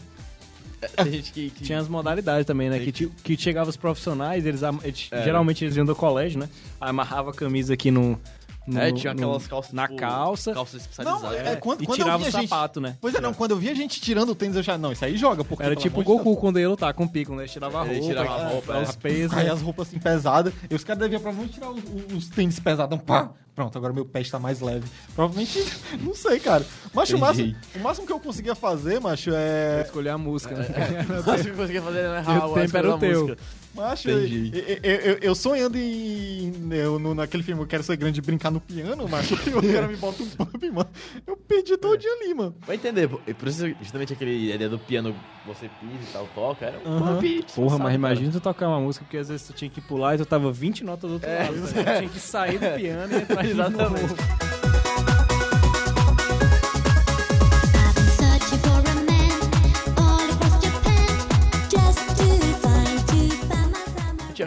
Tem gente que, que- Tinha as modalidades também, né? Que, que chegava os profissionais, eles, eles- É. geralmente eles iam do colégio, né? Amarrava a camisa aqui no. No- É, tinha no- aquelas calças Na tipo, calça. Calças Não, especializadas. é, quando, e quando eu tirava via o gente... sapato, né? Pois é, não, quando eu via gente tirando o tênis, eu já, não, isso aí joga, porque... Era tipo o Goku quando ia lutar com o pico, né? Ele tirava a Ele roupa, tirava a é, roupa, é, é. os pesos. Aí né? as roupas assim pesadas. E os caras deviam provavelmente tirar os, os tênis pesadão. Pá! Pronto, agora meu pé está mais leve. Provavelmente, não sei, cara. Mas o máximo, o máximo que eu conseguia fazer, macho, é. escolher a música, né? A única coisa que eu ia fazer era errar o tempo era o teu. música. Macho, eu, eu- eu- eu sonhando em. Eu, no, naquele filme Eu Quero Ser Grande e brincar no piano, macho. E o cara me bota um pump, mano. Eu perdi todo dia ali, mano. Vai entender, por isso justamente aquele ideia do piano você pisa e tal, toca, era um Aham. pump Porra, disfarçado, mas imagina tu tocar uma música, porque às vezes tu tinha que pular e tu tava 20 notas do outro É, lado. tá ligado? tinha que sair do piano e entrar de Exatamente.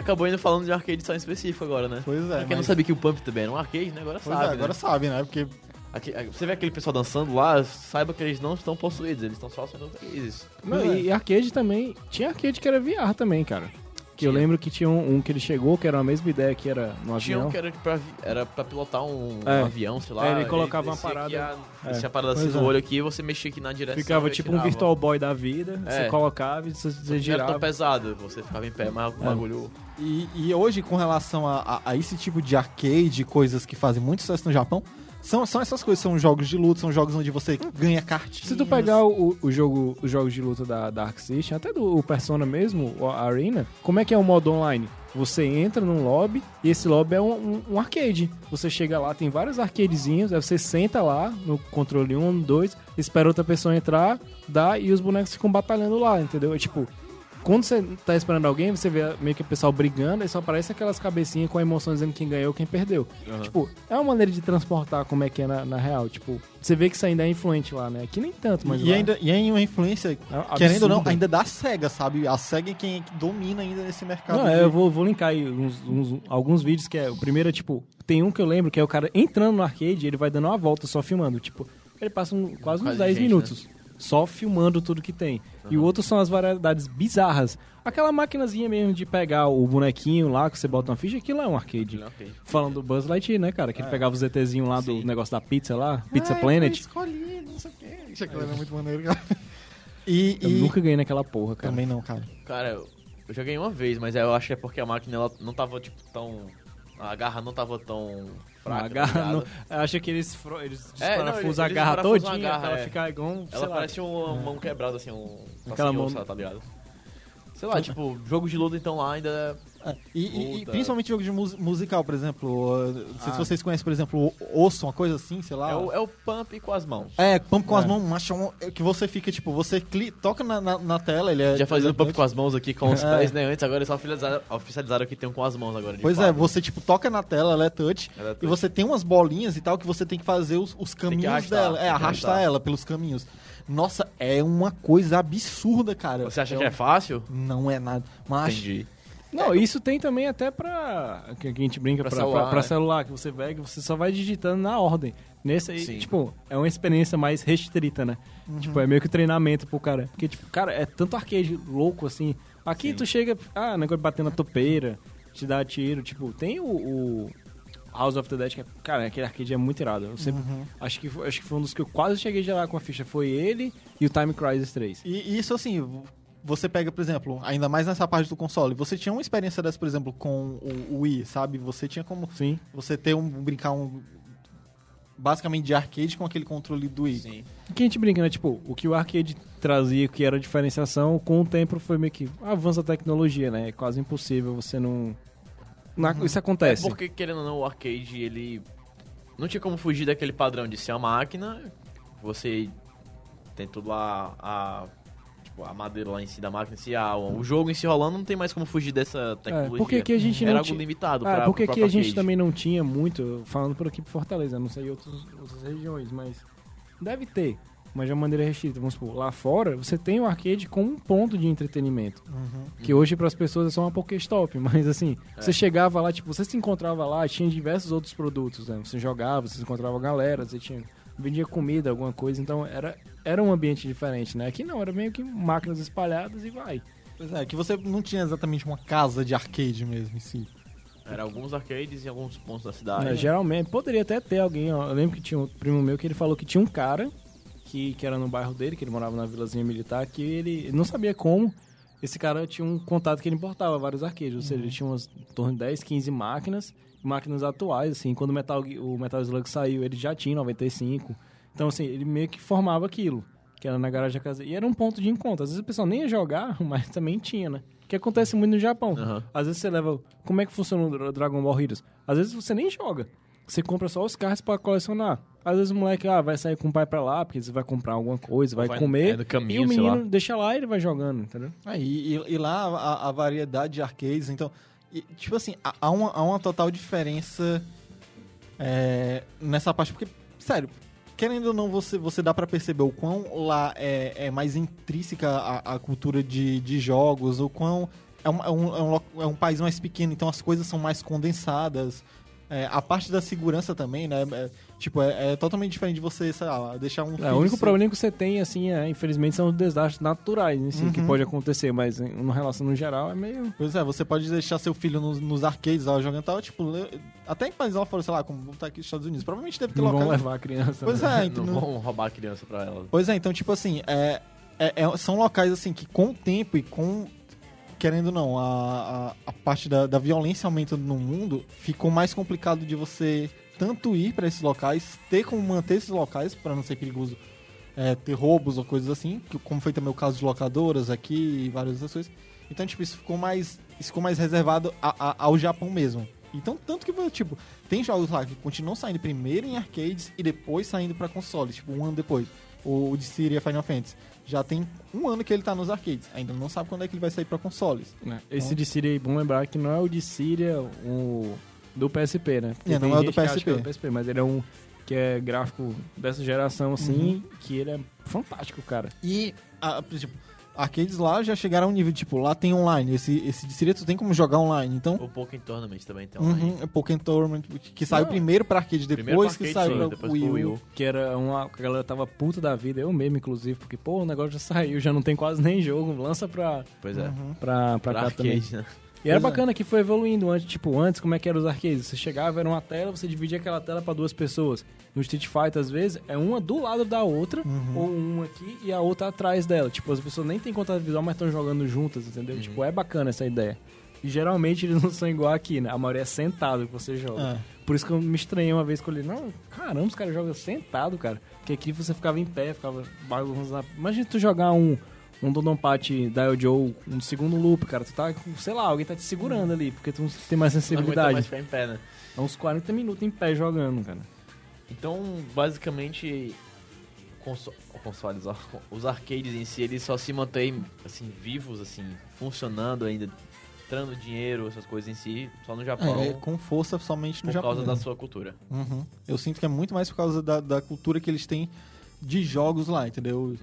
acabou indo falando de um arcade só em específico agora, né? Pois é. Pra quem não mas- sabia que o Pump também era um arcade, né? Agora Pois sabe, é, agora né? sabe, né? Porque. Aqui- você vê aquele pessoal dançando lá, saiba que eles não estão possuídos, eles estão só sendo felizes. Não, é. e arcade também. Tinha arcade que era VR também, cara. Que eu Tinha. lembro que tinha um, um que ele chegou, que era a mesma ideia que era no Tinha avião. um que era pra, era pra pilotar um, É. um avião, sei lá. É, ele colocava uma parada- a- É. a parada assim Pois no é. olho aqui, você mexia aqui na direção. Ficava e tipo um. Virtual Boy da vida, É. você colocava e você, você Não era girava. tão pesado, você ficava em pé, mas o É. bagulho. E, e hoje, com relação a, a- a esse tipo de arcade, coisas que fazem muito sucesso no Japão, são, são essas coisas. São jogos de luta, são jogos onde você ganha cartinhas. Se tu pegar o, o jogo, os jogos de luta da Dark System, até do Persona mesmo, o Arena, como é que é o modo online? Você entra num lobby e esse lobby é um, um- um arcade. Você chega lá, tem vários arcadezinhos, aí você senta lá no controle 1, 2, espera outra pessoa entrar, dá e os bonecos ficam batalhando lá, entendeu? É tipo, quando você tá esperando alguém, você vê meio que o pessoal brigando e só aparece aquelas cabecinhas com a emoção dizendo quem ganhou quem perdeu. Tipo, é uma maneira de transportar como é que é na, na real. Tipo, você vê que isso ainda é influente lá, né? Aqui nem tanto, mas e, lá ainda, e é uma influência, é querendo ou não, ainda da SEGA, sabe? A SEGA é quem domina ainda nesse mercado. Não, de- é, eu vou, vou linkar aí uns, uns- alguns vídeos que é. O primeiro é tipo. Tem um que eu lembro que é o cara entrando no arcade e ele vai dando uma volta só filmando. Tipo, ele passa um- quase uns Quase 10 gente, minutos só filmando tudo que tem. E o outro são as variedades bizarras. Aquela maquinazinha mesmo de pegar o bonequinho lá que você bota uma ficha, aquilo é um arcade. Ok. Falando do Buzz Lightyear, né, cara? Que ele pegava o ZTzinho lá Sim. do negócio da pizza lá, Pizza Ai, Planet. eu escolhi, não sei o quê. Isso aqui era muito maneiro, cara. E, Eu e- nunca ganhei naquela porra, cara. Também não, cara. Cara, eu, eu joguei uma vez, mas eu acho que é porque a máquina ela não tava, tipo, tão... A garra não tava tão fraca, a garra tá não, acho que eles, eles É, não, desparafusam a eles garra todinha garra, ela é. ficar igual um, Ela lá, parece uma mão quebrada, assim, um... Aquela mão- tá ligado? Sei lá, tipo, jogo de luta, então, lá ainda... É, E, e- e principalmente jogo de mus- musical, por exemplo. uh, Não sei se Ah. vocês conhecem, por exemplo, Osso, uma coisa assim, sei lá. É o, é o pump com as mãos. É, pump com as É. mãos, macho, é que você fica, tipo, você cli- toca na, na, na tela, ele é... Já fazendo pump com as mãos aqui, com os É. pés, né? Antes, agora eles só oficializaram, oficializaram que tem um com as mãos agora. Pois é, você, tipo, toca na tela, ela é touch, Ela é e touch. você tem umas bolinhas e tal que você tem que fazer os, os caminhos arrastar, dela. É, arrastar. ela pelos caminhos. Nossa, é uma coisa absurda, cara. Você acha é que é fácil? Não é nada. Mas, Entendi. Não, isso tem também até pra. Que a gente brinca Pra pra, celular, pra- pra né? celular, que você pega e você só vai digitando na ordem. Nesse aí, Sim. tipo, é uma experiência mais restrita, né? Tipo, é meio que treinamento pro cara. Porque, tipo, cara, é tanto arcade louco assim. Aqui Sim. tu chega, ah, negócio de bater na topeira, te dá tiro. Tipo, tem o, o House of the Dead, que é, cara, aquele arcade é muito irado. Eu sempre, acho, que, foi- acho que foi um dos que eu quase cheguei a gerar com a ficha. Foi ele e o Time Crisis 3. E isso assim, você pega, por exemplo, ainda mais nessa parte do console, você tinha uma experiência dessa, por exemplo, com o, o Wii, sabe? Você tinha como Sim. você ter um brincar um basicamente de arcade com aquele controle do Wii. Sim. Que a gente brinca, né? Tipo, o que o arcade trazia, que era diferenciação, com o tempo foi meio que avança a tecnologia, né? É quase impossível você não. Não ac- Isso É acontece. porque, querendo ou não, o arcade, ele... Não tinha como fugir daquele padrão de ser uma máquina. Você tem tudo lá, a... Tipo, a madeira lá em si da máquina, em si, a, o jogo em si rolando, não tem mais como fugir dessa tecnologia. É, porque aqui a gente Era não algo limitado Ah, pra, porque a gente arcade. também não tinha muito, falando por aqui por Fortaleza, não sei outros, outras regiões, mas deve ter, mas de uma maneira restrita. Vamos supor, lá fora você tem o arcade como um ponto de entretenimento. Que hoje para as pessoas é só uma Pokéstop, mas assim, você chegava lá, tipo, você se encontrava lá, tinha diversos outros produtos, né? Você jogava, você encontrava galera, você tinha vendia comida, alguma coisa, então era era um ambiente diferente, né? Aqui não, era meio que máquinas espalhadas e vai. Pois é, que você não tinha exatamente uma casa de arcade mesmo em si. Era alguns arcades em alguns pontos da cidade. É, geralmente, poderia até ter alguém, ó, eu lembro que tinha um primo meu que ele falou que tinha um cara que, que era no bairro dele, que ele morava na vilazinha militar, que ele, ele não sabia como. Esse cara tinha um contato que ele importava vários arcades, ou seja, ele tinha umas em torno de 10, 15 máquinas, máquinas atuais, assim, quando o Metal, o Metal Slug saiu, ele já tinha 95. Então, assim, ele meio que formava aquilo, que era na garagem da casa. E era um ponto de encontro. Às vezes o pessoal nem ia jogar, mas também tinha, né? Que acontece muito no Japão. Aham. Às vezes você leva. Como é que funciona o Dra- Dragon Ball Heroes? Às vezes você nem joga. Você compra só os carros pra colecionar. Às vezes o moleque ah, vai sair com o pai pra lá, porque você vai comprar alguma coisa, vai, vai- comer. é, no caminho, e o sei menino lá. deixa lá e ele vai jogando, entendeu? É, e, e- e lá a, a variedade de arcades, então, e, tipo assim, há- uma, há uma total diferença é, nessa parte, porque, sério, querendo ou não, você, você dá pra perceber o quão lá é, é mais intrínseca a, a cultura de, de jogos, o quão é um, é, um, é, um, é um país mais pequeno, então as coisas são mais condensadas. É, a parte da segurança também, né? é, tipo, é, é totalmente diferente de você, sei lá, deixar um É, filho o único seu- problema que você tem, assim, é, infelizmente, são os desastres naturais em si, que Uhum. pode acontecer, mas em uma relação no geral é meio. Pois é, você pode deixar seu filho nos, nos arcades lá jogando tal, tipo, até em países lá fora, sei lá, como tá aqui nos Estados Unidos, provavelmente deve ter Não vão locais. levar a criança. Pois né? é, então, Não vão roubar a criança pra ela. pois é, então, tipo assim, é, é- é- são locais assim que com o tempo e com. Querendo ou não, a, a, a parte da, da violência aumentando no mundo, ficou mais complicado de você tanto ir pra esses locais, ter como manter esses locais pra não ser perigoso é, ter roubos ou coisas assim, como foi também o caso de locadoras aqui e várias outras coisas. Então, tipo, isso ficou mais, isso ficou mais reservado a- a- ao Japão mesmo. Então, tanto que, tipo, tem jogos lá que continuam saindo primeiro em arcades e depois saindo pra consoles, tipo, um ano depois. o o Dissidia Final Fantasy. Já tem um ano que ele tá nos arcades. Ainda não sabe quando é que ele vai sair pra consoles. né? Esse de Síria aí, bom lembrar que não é o de Síria o do PSP, né? Porque É, não é o do PSP. é do PSP, mas ele é um que é gráfico dessa geração, assim, que ele é fantástico, cara. E, a, tipo, arcades lá já chegaram a um nível, tipo, lá tem online. Esse, esse Dissidia tu tem como jogar online. Então, O Pokémon Tournament também tem online. uhum, é Pokémon Tournament, que saiu Não. primeiro pra arcade, Primeiro depois pra que arcade, saiu sim, pra Wii U. Wii U. Que era uma. A galera tava puta da vida, eu mesmo, inclusive, porque, pô, o negócio já saiu, já não tem quase nem jogo, lança pra, Pois é. Uhum. pra, pra Pra cá também. arcade, né? E era é. bacana que foi evoluindo. Antes, tipo, antes, como é que eram os arcades? Você chegava, era uma tela, você dividia aquela tela pra duas pessoas. No Street Fighter, às vezes, é uma do lado da outra, Uhum. ou uma aqui e a outra atrás dela. Tipo, as pessoas nem têm contato visual, mas estão jogando juntas, entendeu? Tipo, é bacana essa ideia. E geralmente eles não são igual aqui, né? A maioria é sentado que você joga. É. Por isso que eu me estranhei uma vez que eu olhei, não, caramba, os caras jogam sentado, cara. Porque aqui você ficava em pé, ficava bagunçando. Imagina tu jogar um, um Dodonpachi Dial Joe, um segundo loop, cara. Tu tá, com- sei lá, alguém tá te segurando ali, porque tu não tem mais Não sensibilidade. mais ficar em pé, né? É uns 40 minutos em pé jogando, cara. Então, basicamente, conso consoles, ó, os arcades em si, eles só se mantêm, assim, vivos, assim, funcionando ainda, entrando dinheiro, essas coisas em si, só no Japão, É, com força somente no por Japão. causa da sua cultura. Uhum. Eu sinto que é muito mais por causa da, da cultura que eles têm de jogos lá, entendeu? Uhum.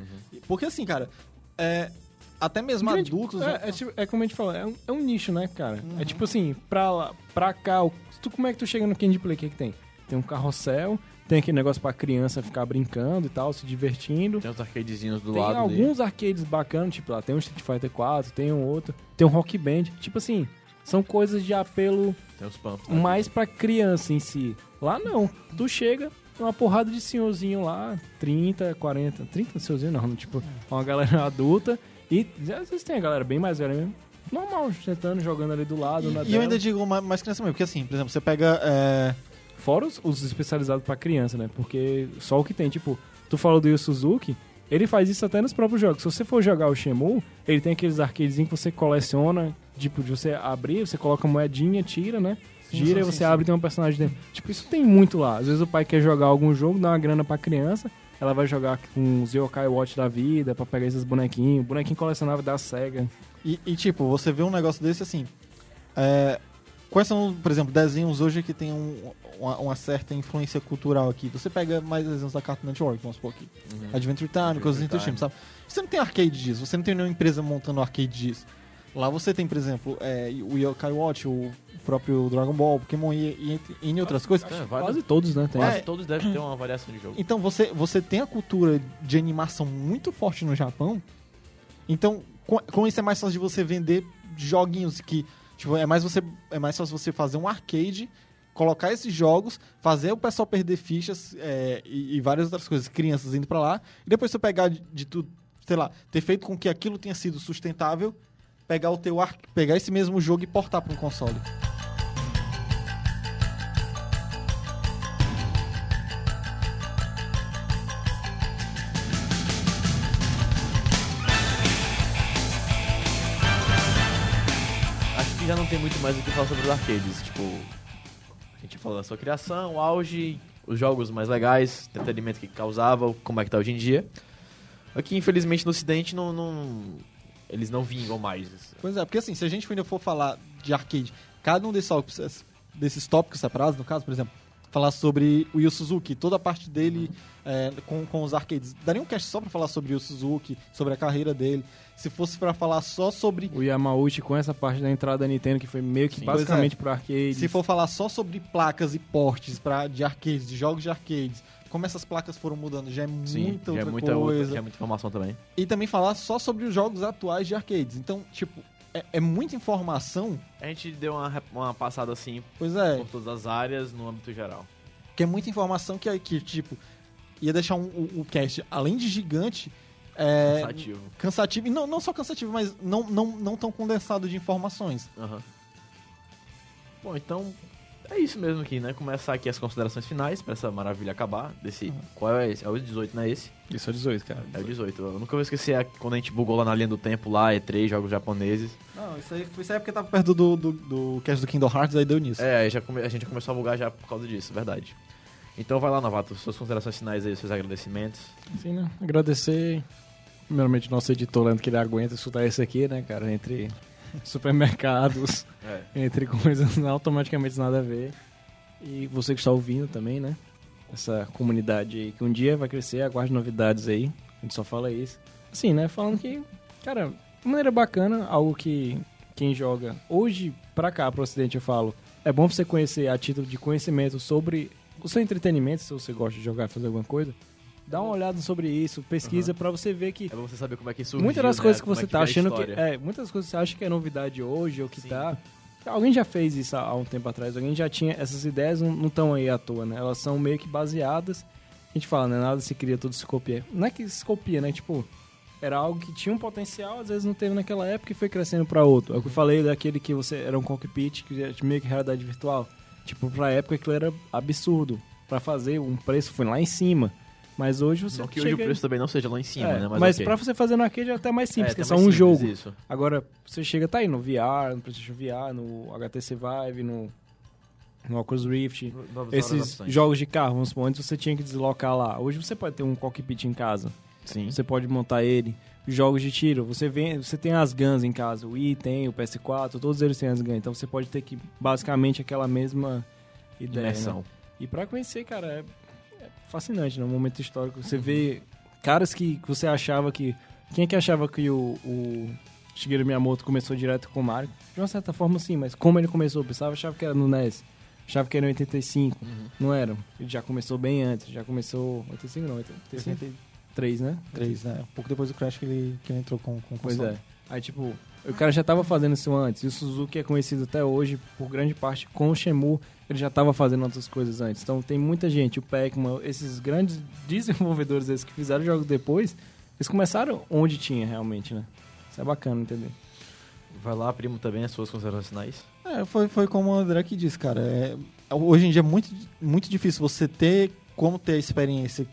Porque assim, cara, é, até mesmo Grande- adultos. É, é, tipo- é como a gente falou, é um, é um nicho, né, cara? Uhum. É tipo assim, pra, lá, pra cá, o- tu, como é que tu chega no Candy Play? O que, que tem? Tem um carrossel, tem aquele negócio pra criança ficar brincando e tal, se divertindo. Tem uns arcadezinhos do Tem lado ali. alguns arcades bacanas, tipo lá, tem um Street Fighter 4, tem um outro, tem um Rock Band. Tipo assim, são coisas de apelo Tem pumps. mais pra criança em si. Lá não. Tu chega, tem uma porrada de senhorzinho lá, 30, 40, 30 senhorzinho não, tipo, uma galera adulta. E às vezes tem a galera bem mais velha mesmo. Normal, sentando, jogando ali do lado. na E eu ainda digo ma- mais criança mesmo, porque assim, por exemplo, você pega. é, Fora os, os especializados pra criança, né? Porque só o que tem, tipo, tu falou do Yu Suzuki, ele faz isso até nos próprios jogos. Se você for jogar o Shemu, ele tem aqueles arcadezinhos que você coleciona, tipo, de você abrir, você coloca moedinha, tira, né? Gira e você abre e tem um personagem dentro. Tipo, isso tem muito lá. Às vezes o pai quer jogar algum jogo, dá uma grana pra criança, ela vai jogar com os Yokai Watch da vida, pra pegar esses bonequinhos, bonequinho colecionável da SEGA. E, e, tipo, você vê um negócio desse assim. é, quais são, por exemplo, desenhos hoje que tem um- uma, uma certa influência cultural aqui? Você pega mais desenhos da Cartoon Network, vamos supor aqui. Uhum. Adventure Time, coisas Adventure entre time, sabe? Você não tem arcade disso, você não tem nenhuma empresa montando arcade disso. Lá você tem, por exemplo, é, o Yokai Watch, o próprio Dragon Ball, Pokémon e, e e outras coisas. É, vários- Quase todos, né? Tem. quase É. todos devem ter uma variação de jogo. Então você, você tem a cultura de animação muito forte no Japão. Então, com, com isso é mais fácil de você vender joguinhos que. Tipo, é mais, você, é mais fácil você fazer um arcade, colocar esses jogos, fazer o pessoal perder fichas é, e, e várias outras coisas, crianças indo pra lá, e depois você pegar de, de tudo, sei lá, ter feito com que aquilo tenha sido sustentável, pegar o teu ar, pegar esse mesmo jogo e portar para um console. Que já não tem muito mais o que falar sobre os arcades. Tipo, a gente falou da sua criação, o auge, os jogos mais legais, entretenimento que causava, como é que tá hoje em dia. Aqui, infelizmente, no ocidente, não, não- eles não vingam mais. Pois é, porque assim, se a gente ainda for falar de arcade, cada um desses desses tópicos separados, no caso, por exemplo, falar sobre o Yu Suzuki, toda a parte dele é, com, com os arcades. Daria um cast só pra falar sobre o Yu Suzuki, sobre a carreira dele. Se fosse pra falar só sobre. O Yamauchi com essa parte da entrada da Nintendo que foi meio que Sim. basicamente pro arcade. Se for falar só sobre placas e portes pra, de arcades, de jogos de arcades, como essas placas foram mudando, já é muita já outra é muita, outra, coisa. já é muita informação também. E também falar só sobre os jogos atuais de arcades. Então, tipo, é, é muita informação. A gente deu uma, uma passada assim Pois é, por todas as áreas no âmbito geral. que é muita informação que, que tipo, ia deixar um, o, o cast, além de gigante, é, Cansativo. cansativo. E não, não só cansativo, mas não, não, não tão condensado de informações. Aham. Bom, então é isso mesmo aqui, né? Começar aqui as considerações finais pra essa maravilha acabar. Desse, Qual é esse? É o 18, não é esse? Isso é 18, cara. É o 18. Eu nunca vou esquecer a- quando a gente bugou lá na linha do tempo, lá, E3, jogos japoneses. Não, isso aí, isso aí é porque tava perto do, do, do cast do Kingdom Hearts, aí deu nisso. É, aí já come- a gente já começou a bugar já por causa disso, verdade. Então vai lá, Novato, suas considerações finais aí, seus agradecimentos. Sim, né? Agradecer, primeiramente, nosso editor, Leandro, que ele aguenta escutar isso aqui, né, cara? Entre supermercados, É. entre coisas automaticamente nada a ver. E você que está ouvindo também, né? Essa comunidade aí, que um dia vai crescer, aguarde novidades aí. A gente só fala isso. Assim, né? Falando que, cara, de maneira bacana, algo que quem joga hoje pra cá, pro ocidente, eu falo, é bom você conhecer a título de conhecimento sobre o seu entretenimento, se você gosta de jogar, fazer alguma coisa. Dá uma olhada sobre isso, pesquisa pra você ver que É bom você saber como é que surgiu, muitas das né? coisas que Como é você tá veio a achando que é, muitas das coisas que você acha que é novidade hoje ou que Sim. tá. Alguém já fez isso há, um tempo atrás alguém já tinha essas ideias não estão aí à toa né? Elas são meio que baseadas a gente fala né? Nada se cria tudo se copia. Não é que se copia né? Tipo era algo que tinha um potencial às vezes não teve naquela época e foi crescendo pra outro. É o que eu falei daquele que você era um cockpit que era meio que realidade virtual. Tipo pra época aquilo era absurdo. Pra fazer um preço foi lá em cima mas hoje você Não que hoje o chega- preço também não seja lá em cima, é, né? mas Mas, ok. pra você fazer no arcade é até mais simples, É, que é só um simples jogo. Isso. Agora, você chega, tá aí no VR, no PlayStation VR, no HTC Vive, no, no Oculus Rift. Novas Esses jogos de carro, vamos supor, antes você tinha que deslocar lá. Hoje você pode ter um cockpit em casa, Sim. você pode montar ele. Jogos de tiro, você vem, você tem as guns em casa, o Wii tem, o PS4, todos eles têm as guns. Então você pode ter que, basicamente, aquela mesma ideia. né? E pra conhecer, cara, é, é fascinante, né? Um momento histórico. Você vê caras que, que você achava que. Quem é que achava que o, o Shigeru Miyamoto começou direto com o Mario? De uma certa forma, sim, mas como ele começou? Eu pensava, achava que era no NES. Achava que era em 85. Não era. Ele já começou bem antes. Já começou. 85 não, 83, né? 3, né? Um pouco depois do Crash que ele, que ele entrou com, com o Pois console. é. Aí, tipo, o cara já tava fazendo isso antes. E o Suzuki é conhecido até hoje, por grande parte, com o Shenmue. Ele já tava fazendo outras coisas antes. Então, tem muita gente, o Pac-Man, esses grandes desenvolvedores esses que fizeram jogos depois, eles começaram onde tinha, realmente, né? Isso é bacana, entender. Vai lá, primo, também, as suas considerações finais. É, foi, foi como o André que disse, cara. É, hoje em dia é muito, muito difícil você ter como ter a experiência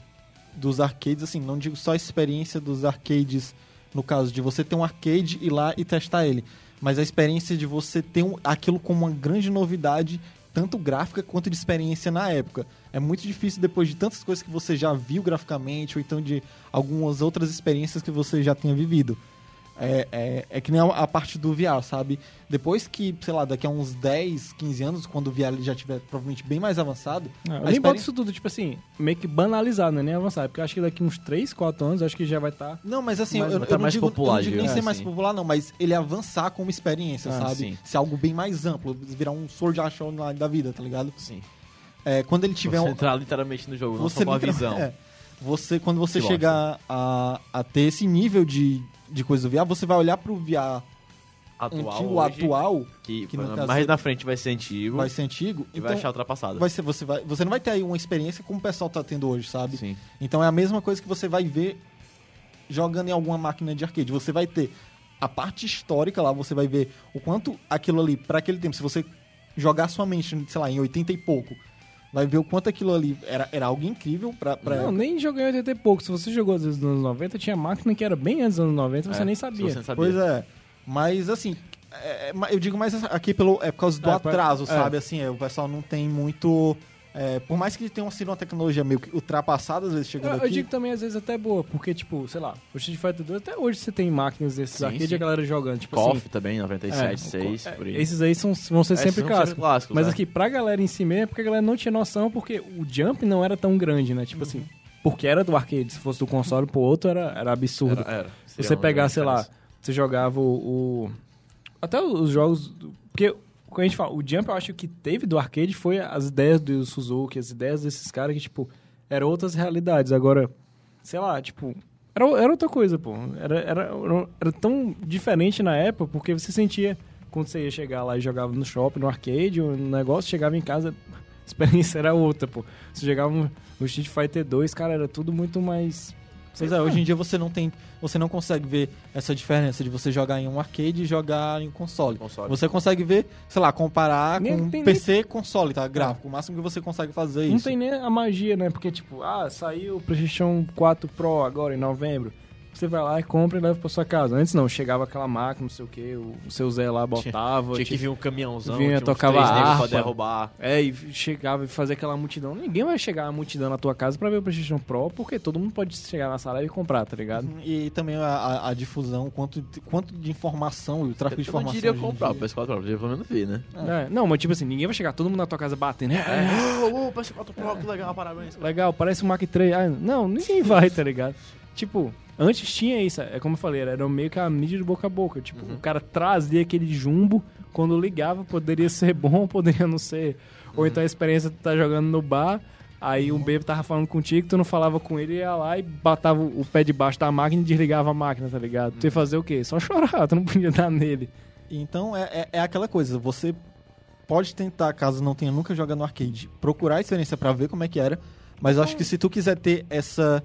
dos arcades, assim, não digo só a experiência dos arcades, no caso de você ter um arcade ir lá e testar ele, mas a experiência de você ter um- aquilo como uma grande novidade, tanto gráfica quanto de experiência na época. É muito difícil depois de tantas coisas que você já viu graficamente, ou então de algumas outras experiências que você já tinha vivido. É, é, é que nem a, a parte do VR, sabe? Depois que, sei lá, daqui a uns 10, 15 anos, quando o VR já tiver provavelmente bem mais avançado, Ah, a eu nem boto isso tudo, tipo assim, meio que banalizar, né? Nem avançar. Porque eu acho que daqui uns 3, 4 anos, eu acho que já vai tá estar. Não, mas assim, Mas eu, eu tá não mais digo, eu popular, não digo nem digamos ser mais assim. popular, não, mas ele avançar como experiência, Ah, sabe? sim. Ser algo bem mais amplo, virar um Sword Art Online da vida, tá ligado? Sim. É, quando ele tiver você um. entrar literalmente no jogo, não Você só com a literal- visão. é. você, quando você Que chegar a, a ter esse nível de, de coisa do VR, você vai olhar pro VR Atual, antigo, hoje, atual, que, que foi- caso mais você- na frente vai ser antigo vai ser antigo. e então vai achar ultrapassado. vai ser, você, vai, você não vai ter aí uma experiência como o pessoal tá tendo hoje, sabe? Sim. Então é a mesma coisa que você vai ver jogando em alguma máquina de arcade. Você vai ter a parte histórica lá, você vai ver o quanto aquilo ali, para aquele tempo, se você jogar sua mente, sei lá, em 80 e pouco, vai ver o quanto aquilo ali era, era algo incrível pra. pra Não, nem joguei 80 e pouco. Se você jogou às vezes nos anos 90, tinha máquina que era bem antes dos anos 90, você É, nem sabia. Você não sabia. Pois é. Mas assim, é, é, eu digo mais aqui pelo, é por causa do É, atraso, é. sabe? Assim, é, o pessoal não tem muito. É, por mais que tenha sido uma tecnologia meio que ultrapassada, às vezes chegando Eu, eu aqui. digo também, às vezes, até boa, porque, tipo, sei lá, o Street Fighter 2, até hoje você tem máquinas desses Sim, arcade e sim. a galera jogando. Tipo KOF assim, também, 97, é, 6, é, por aí. Esses aí são, vão ser Esses sempre clássicos. clássicos, Mas é. aqui, pra galera em si mesmo, é porque a galera não tinha noção, porque o jump não era tão grande, né? Tipo assim, porque era do arcade, se fosse do console pro outro, era, era absurdo. Era, era. Você pegar, sei lá, você jogava o, o- Até os jogos. do- Porque, quando a gente fala, o Jump eu acho que teve do arcade foi as ideias do Suzuki, as ideias desses caras que, tipo, eram outras realidades. Agora, sei lá, tipo. Era, era outra coisa, pô. Era, era, era tão diferente na época, porque você sentia. Quando você ia chegar lá e jogava no shopping, no arcade, o negócio, chegava em casa, a experiência era outra, pô. Você jogava no Street Fighter 2, cara, era tudo muito mais. Pois é, hoje em dia você não tem, você não consegue ver essa diferença de você jogar em um arcade e jogar em um console. Console. Você consegue ver, sei lá, comparar Nem- com tem PC console, tá? Gráfico. O máximo que você consegue fazer é Não isso. tem nem a magia, né? Porque, tipo, ah, saiu o PlayStation 4 Pro agora em novembro. Você vai lá e compra e leva pra sua casa. Antes não, chegava aquela máquina, não sei o que, o seu Zé lá botava. Tinha que tipo, vir um caminhãozão, Vinha, tinha tocava três negros pra harpa. derrubar. É, e chegava e fazia aquela multidão. Ninguém vai chegar a multidão na tua casa pra ver o PlayStation Pro, porque todo mundo pode chegar na sala e comprar, tá ligado? E também a, a- a difusão, quanto, quanto de informação e o tráfego de Eu não informação. diria comprar o dia. PS4 Pro, eu pelo menos vi, né? É, não, mas tipo assim, ninguém vai chegar todo mundo na tua casa batendo. É, Ô, ô, PS4 Pro, que legal, parabéns. legal, parece um Mac 3. Ah, não, ninguém vai, tá ligado? Tipo, antes tinha isso, é como eu falei, era meio que a mídia de boca a boca. Tipo, o cara trazia aquele jumbo, quando ligava, poderia ser bom, poderia não ser. Ou então a experiência de tu tá jogando no bar, aí um bêbado tava falando contigo, tu não falava com ele, ia lá e batava o pé debaixo da máquina e desligava a máquina, tá ligado? Tu ia fazer o quê? Só chorar, tu não podia dar nele. Então é, é, é aquela coisa, você pode tentar, caso não tenha nunca jogado no arcade, procurar a experiência pra ver como é que era, mas eu acho que se tu quiser ter essa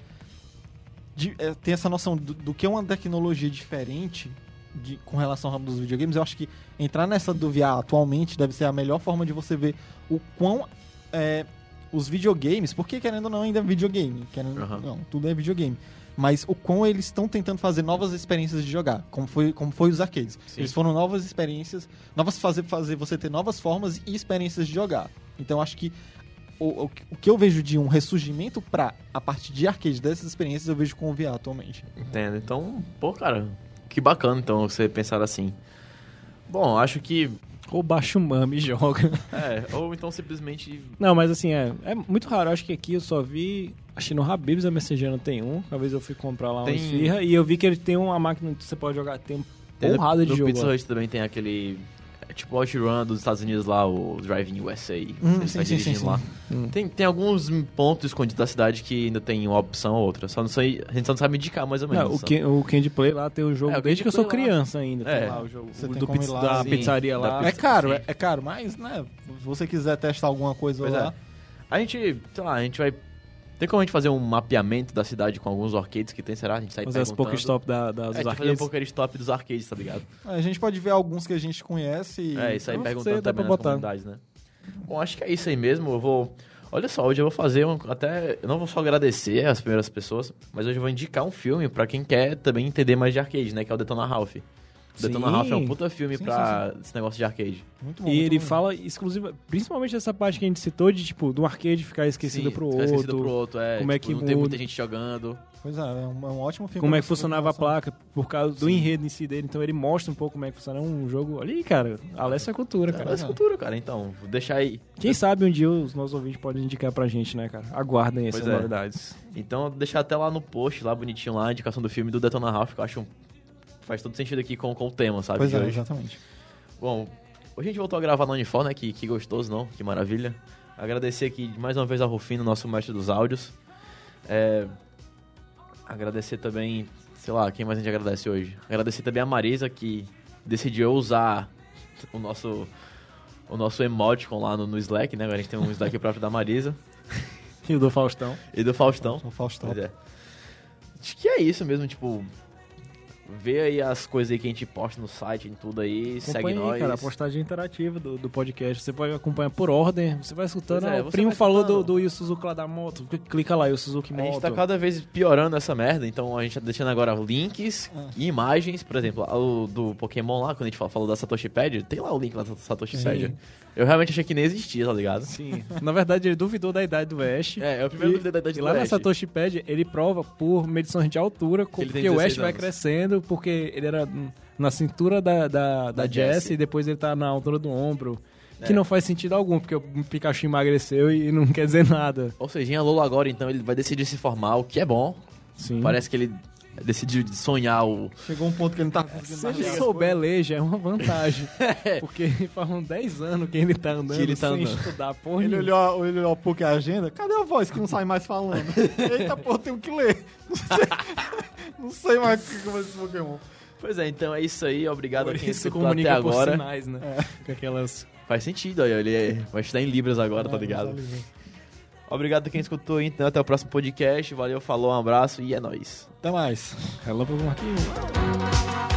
de- é, ter essa noção do, do que é uma tecnologia diferente de- com relação ao ramo dos videogames, eu acho que entrar nessa do VR atualmente deve ser a melhor forma de você ver o quão é, os videogames, porque querendo ou não ainda é videogame, querendo, Aham. não, tudo é videogame. Mas o quão eles estão tentando fazer novas experiências de jogar, como foi, como foi os arcades. Sim. Eles foram novas experiências, novas fazer, fazer você ter novas formas e experiências de jogar. Então acho que o, o, o que eu vejo de um ressurgimento pra a parte de arcade dessas experiências eu vejo com o VR atualmente. Entendo. Então, pô, cara, que bacana então você pensar assim. Bom, acho que. Ou baixa o mame e joga. É, ou então simplesmente. Não, mas assim, é, é muito raro. Eu acho que aqui eu só vi. Acho que no Habib's a Messejana tem um. Talvez eu fui comprar lá uma Tem- esfirra. E eu vi que ele tem uma máquina que você pode jogar. Tem Tem no- porrada de no jogo. Pizza lá. Hut também tem aquele. É tipo o Outrun dos Estados Unidos lá, o Driving USA. Hum, sim, tá sim, sim, lá. Hum. Tem, tem alguns pontos escondidos da cidade que ainda tem uma opção ou outra. Só não sei, a gente só não sabe indicar mais ou menos. Não, o, o Candy Play lá tem o jogo É, o desde que eu sou lá. criança ainda. É. Tem lá o jogo Você o tem do como ir pizza- lá, da sim, pizzaria da lá. pizza. É caro, é, é caro, mas, né, se você quiser testar alguma coisa Pois lá, é. A gente, sei lá, a gente vai. Tem como a gente fazer um mapeamento da cidade com alguns arcades que tem, será? A gente sai Fazer as perguntando. Pokestop da, das É, tipo, fazer um arcades. Pokestop dos arcades, tá ligado? a gente pode ver alguns que a gente conhece e... É, isso aí Não perguntando sei, também pra nas botar. comunidades, né? Bom, acho que é isso aí mesmo. Eu vou. Olha só, hoje eu vou fazer um. Até. Eu não vou só agradecer as primeiras pessoas, mas hoje eu vou indicar um filme pra quem quer também entender mais de arcade, né? Que é o Detona Ralph. Detona Sim. Ralph é um puta filme Sim, pra esse negócio de arcade. Muito bom, E muito ele bom. fala exclusiva, principalmente dessa parte que a gente citou de tipo do arcade ficar esquecido Sim, pro ficar outro. esquecido pro outro, é. como é tipo, que não tem muita muda. gente jogando. Pois é, é um, é um ótimo filme. Como é que funcionava a placa, por causa do enredo em si dele. Então ele mostra um pouco como é que funciona um jogo. Olha aí, cara. Alessio é cultura, Cara, cara. essa cultura, cara. Então, vou deixar aí. Quem sabe um dia os nossos ouvintes podem indicar pra gente, né, cara? Aguardem essas Pois é. novidades. Então, vou deixar até lá no post, lá bonitinho lá, a indicação do filme do Detona Ralph, que eu acho um- faz todo sentido aqui com, com o tema, sabe? Pois é, hoje. exatamente. Bom, hoje a gente voltou a gravar no Unifor, né? Que, que gostoso, não? Que maravilha. Agradecer aqui mais uma vez ao Rufino, nosso mestre dos áudios. É, agradecer também, sei lá, quem mais a gente agradece hoje? Agradecer também a Marisa, que decidiu usar o nosso, o nosso emoticon lá no, no Slack, né? Agora a gente tem um Slack próprio da Marisa E o do Faustão. e do Faustão. O Faustão. Pois é. Acho que é isso mesmo, tipo. Vê aí as coisas aí que a gente posta no site, em tudo aí, segue Acompanha nós. aí, cara, a postagem interativa do, do podcast. Você pode acompanhar por ordem. Você vai escutando. É, ah, o você primo vai falou do, escutando. do Yu Suzuki lá da moto. Clica lá, Yu Suzuki A Moto. gente tá cada vez piorando essa merda, então a gente tá deixando agora links Ah. e imagens, por exemplo, o do Pokémon lá, quando a gente falou da Satoshi Pad, tem lá o link lá da Satoshi. Pad. Eu realmente achei que nem existia, tá ligado? Sim. Na verdade, ele duvidou da idade do Ash. É, é o primeiro E- dúvida da idade E do lá na Ash. Satoshi Pad, ele prova por medições de altura, porque o 16 Ash vai anos. Porque ele era na cintura da, da, da, Da Jessie. e depois ele tá na altura do ombro. Que É. não faz sentido algum, porque o Pikachu emagreceu e não quer dizer nada. Ou seja, em Alola agora, então, ele vai decidir se formar, o que é bom. Sim. Parece que ele decidiu sonhar o... Chegou um ponto que ele não tá conseguindo Se mais ele chegar. souber ler, já é uma vantagem. porque faz uns 10 anos que ele tá andando Que ele tá sem andando. estudar porra Ele nenhuma. olhou, ele olhou pouco a agenda. Cadê a voz que não sai mais falando? Eita, porra, tenho que ler. Não sei, não sei mais o que que vai esse Pokémon. Pois é, então é isso aí, obrigado Por a quem isso escutou até comunica por agora. sinais, né? Com aquelas... Faz sentido, aí, ele é- vai estudar em Libras agora, tá ligado? Obrigado a quem escutou, então até o próximo podcast. Valeu, falou, um abraço e é nóis. Até mais. Relâmpago Marquinhos.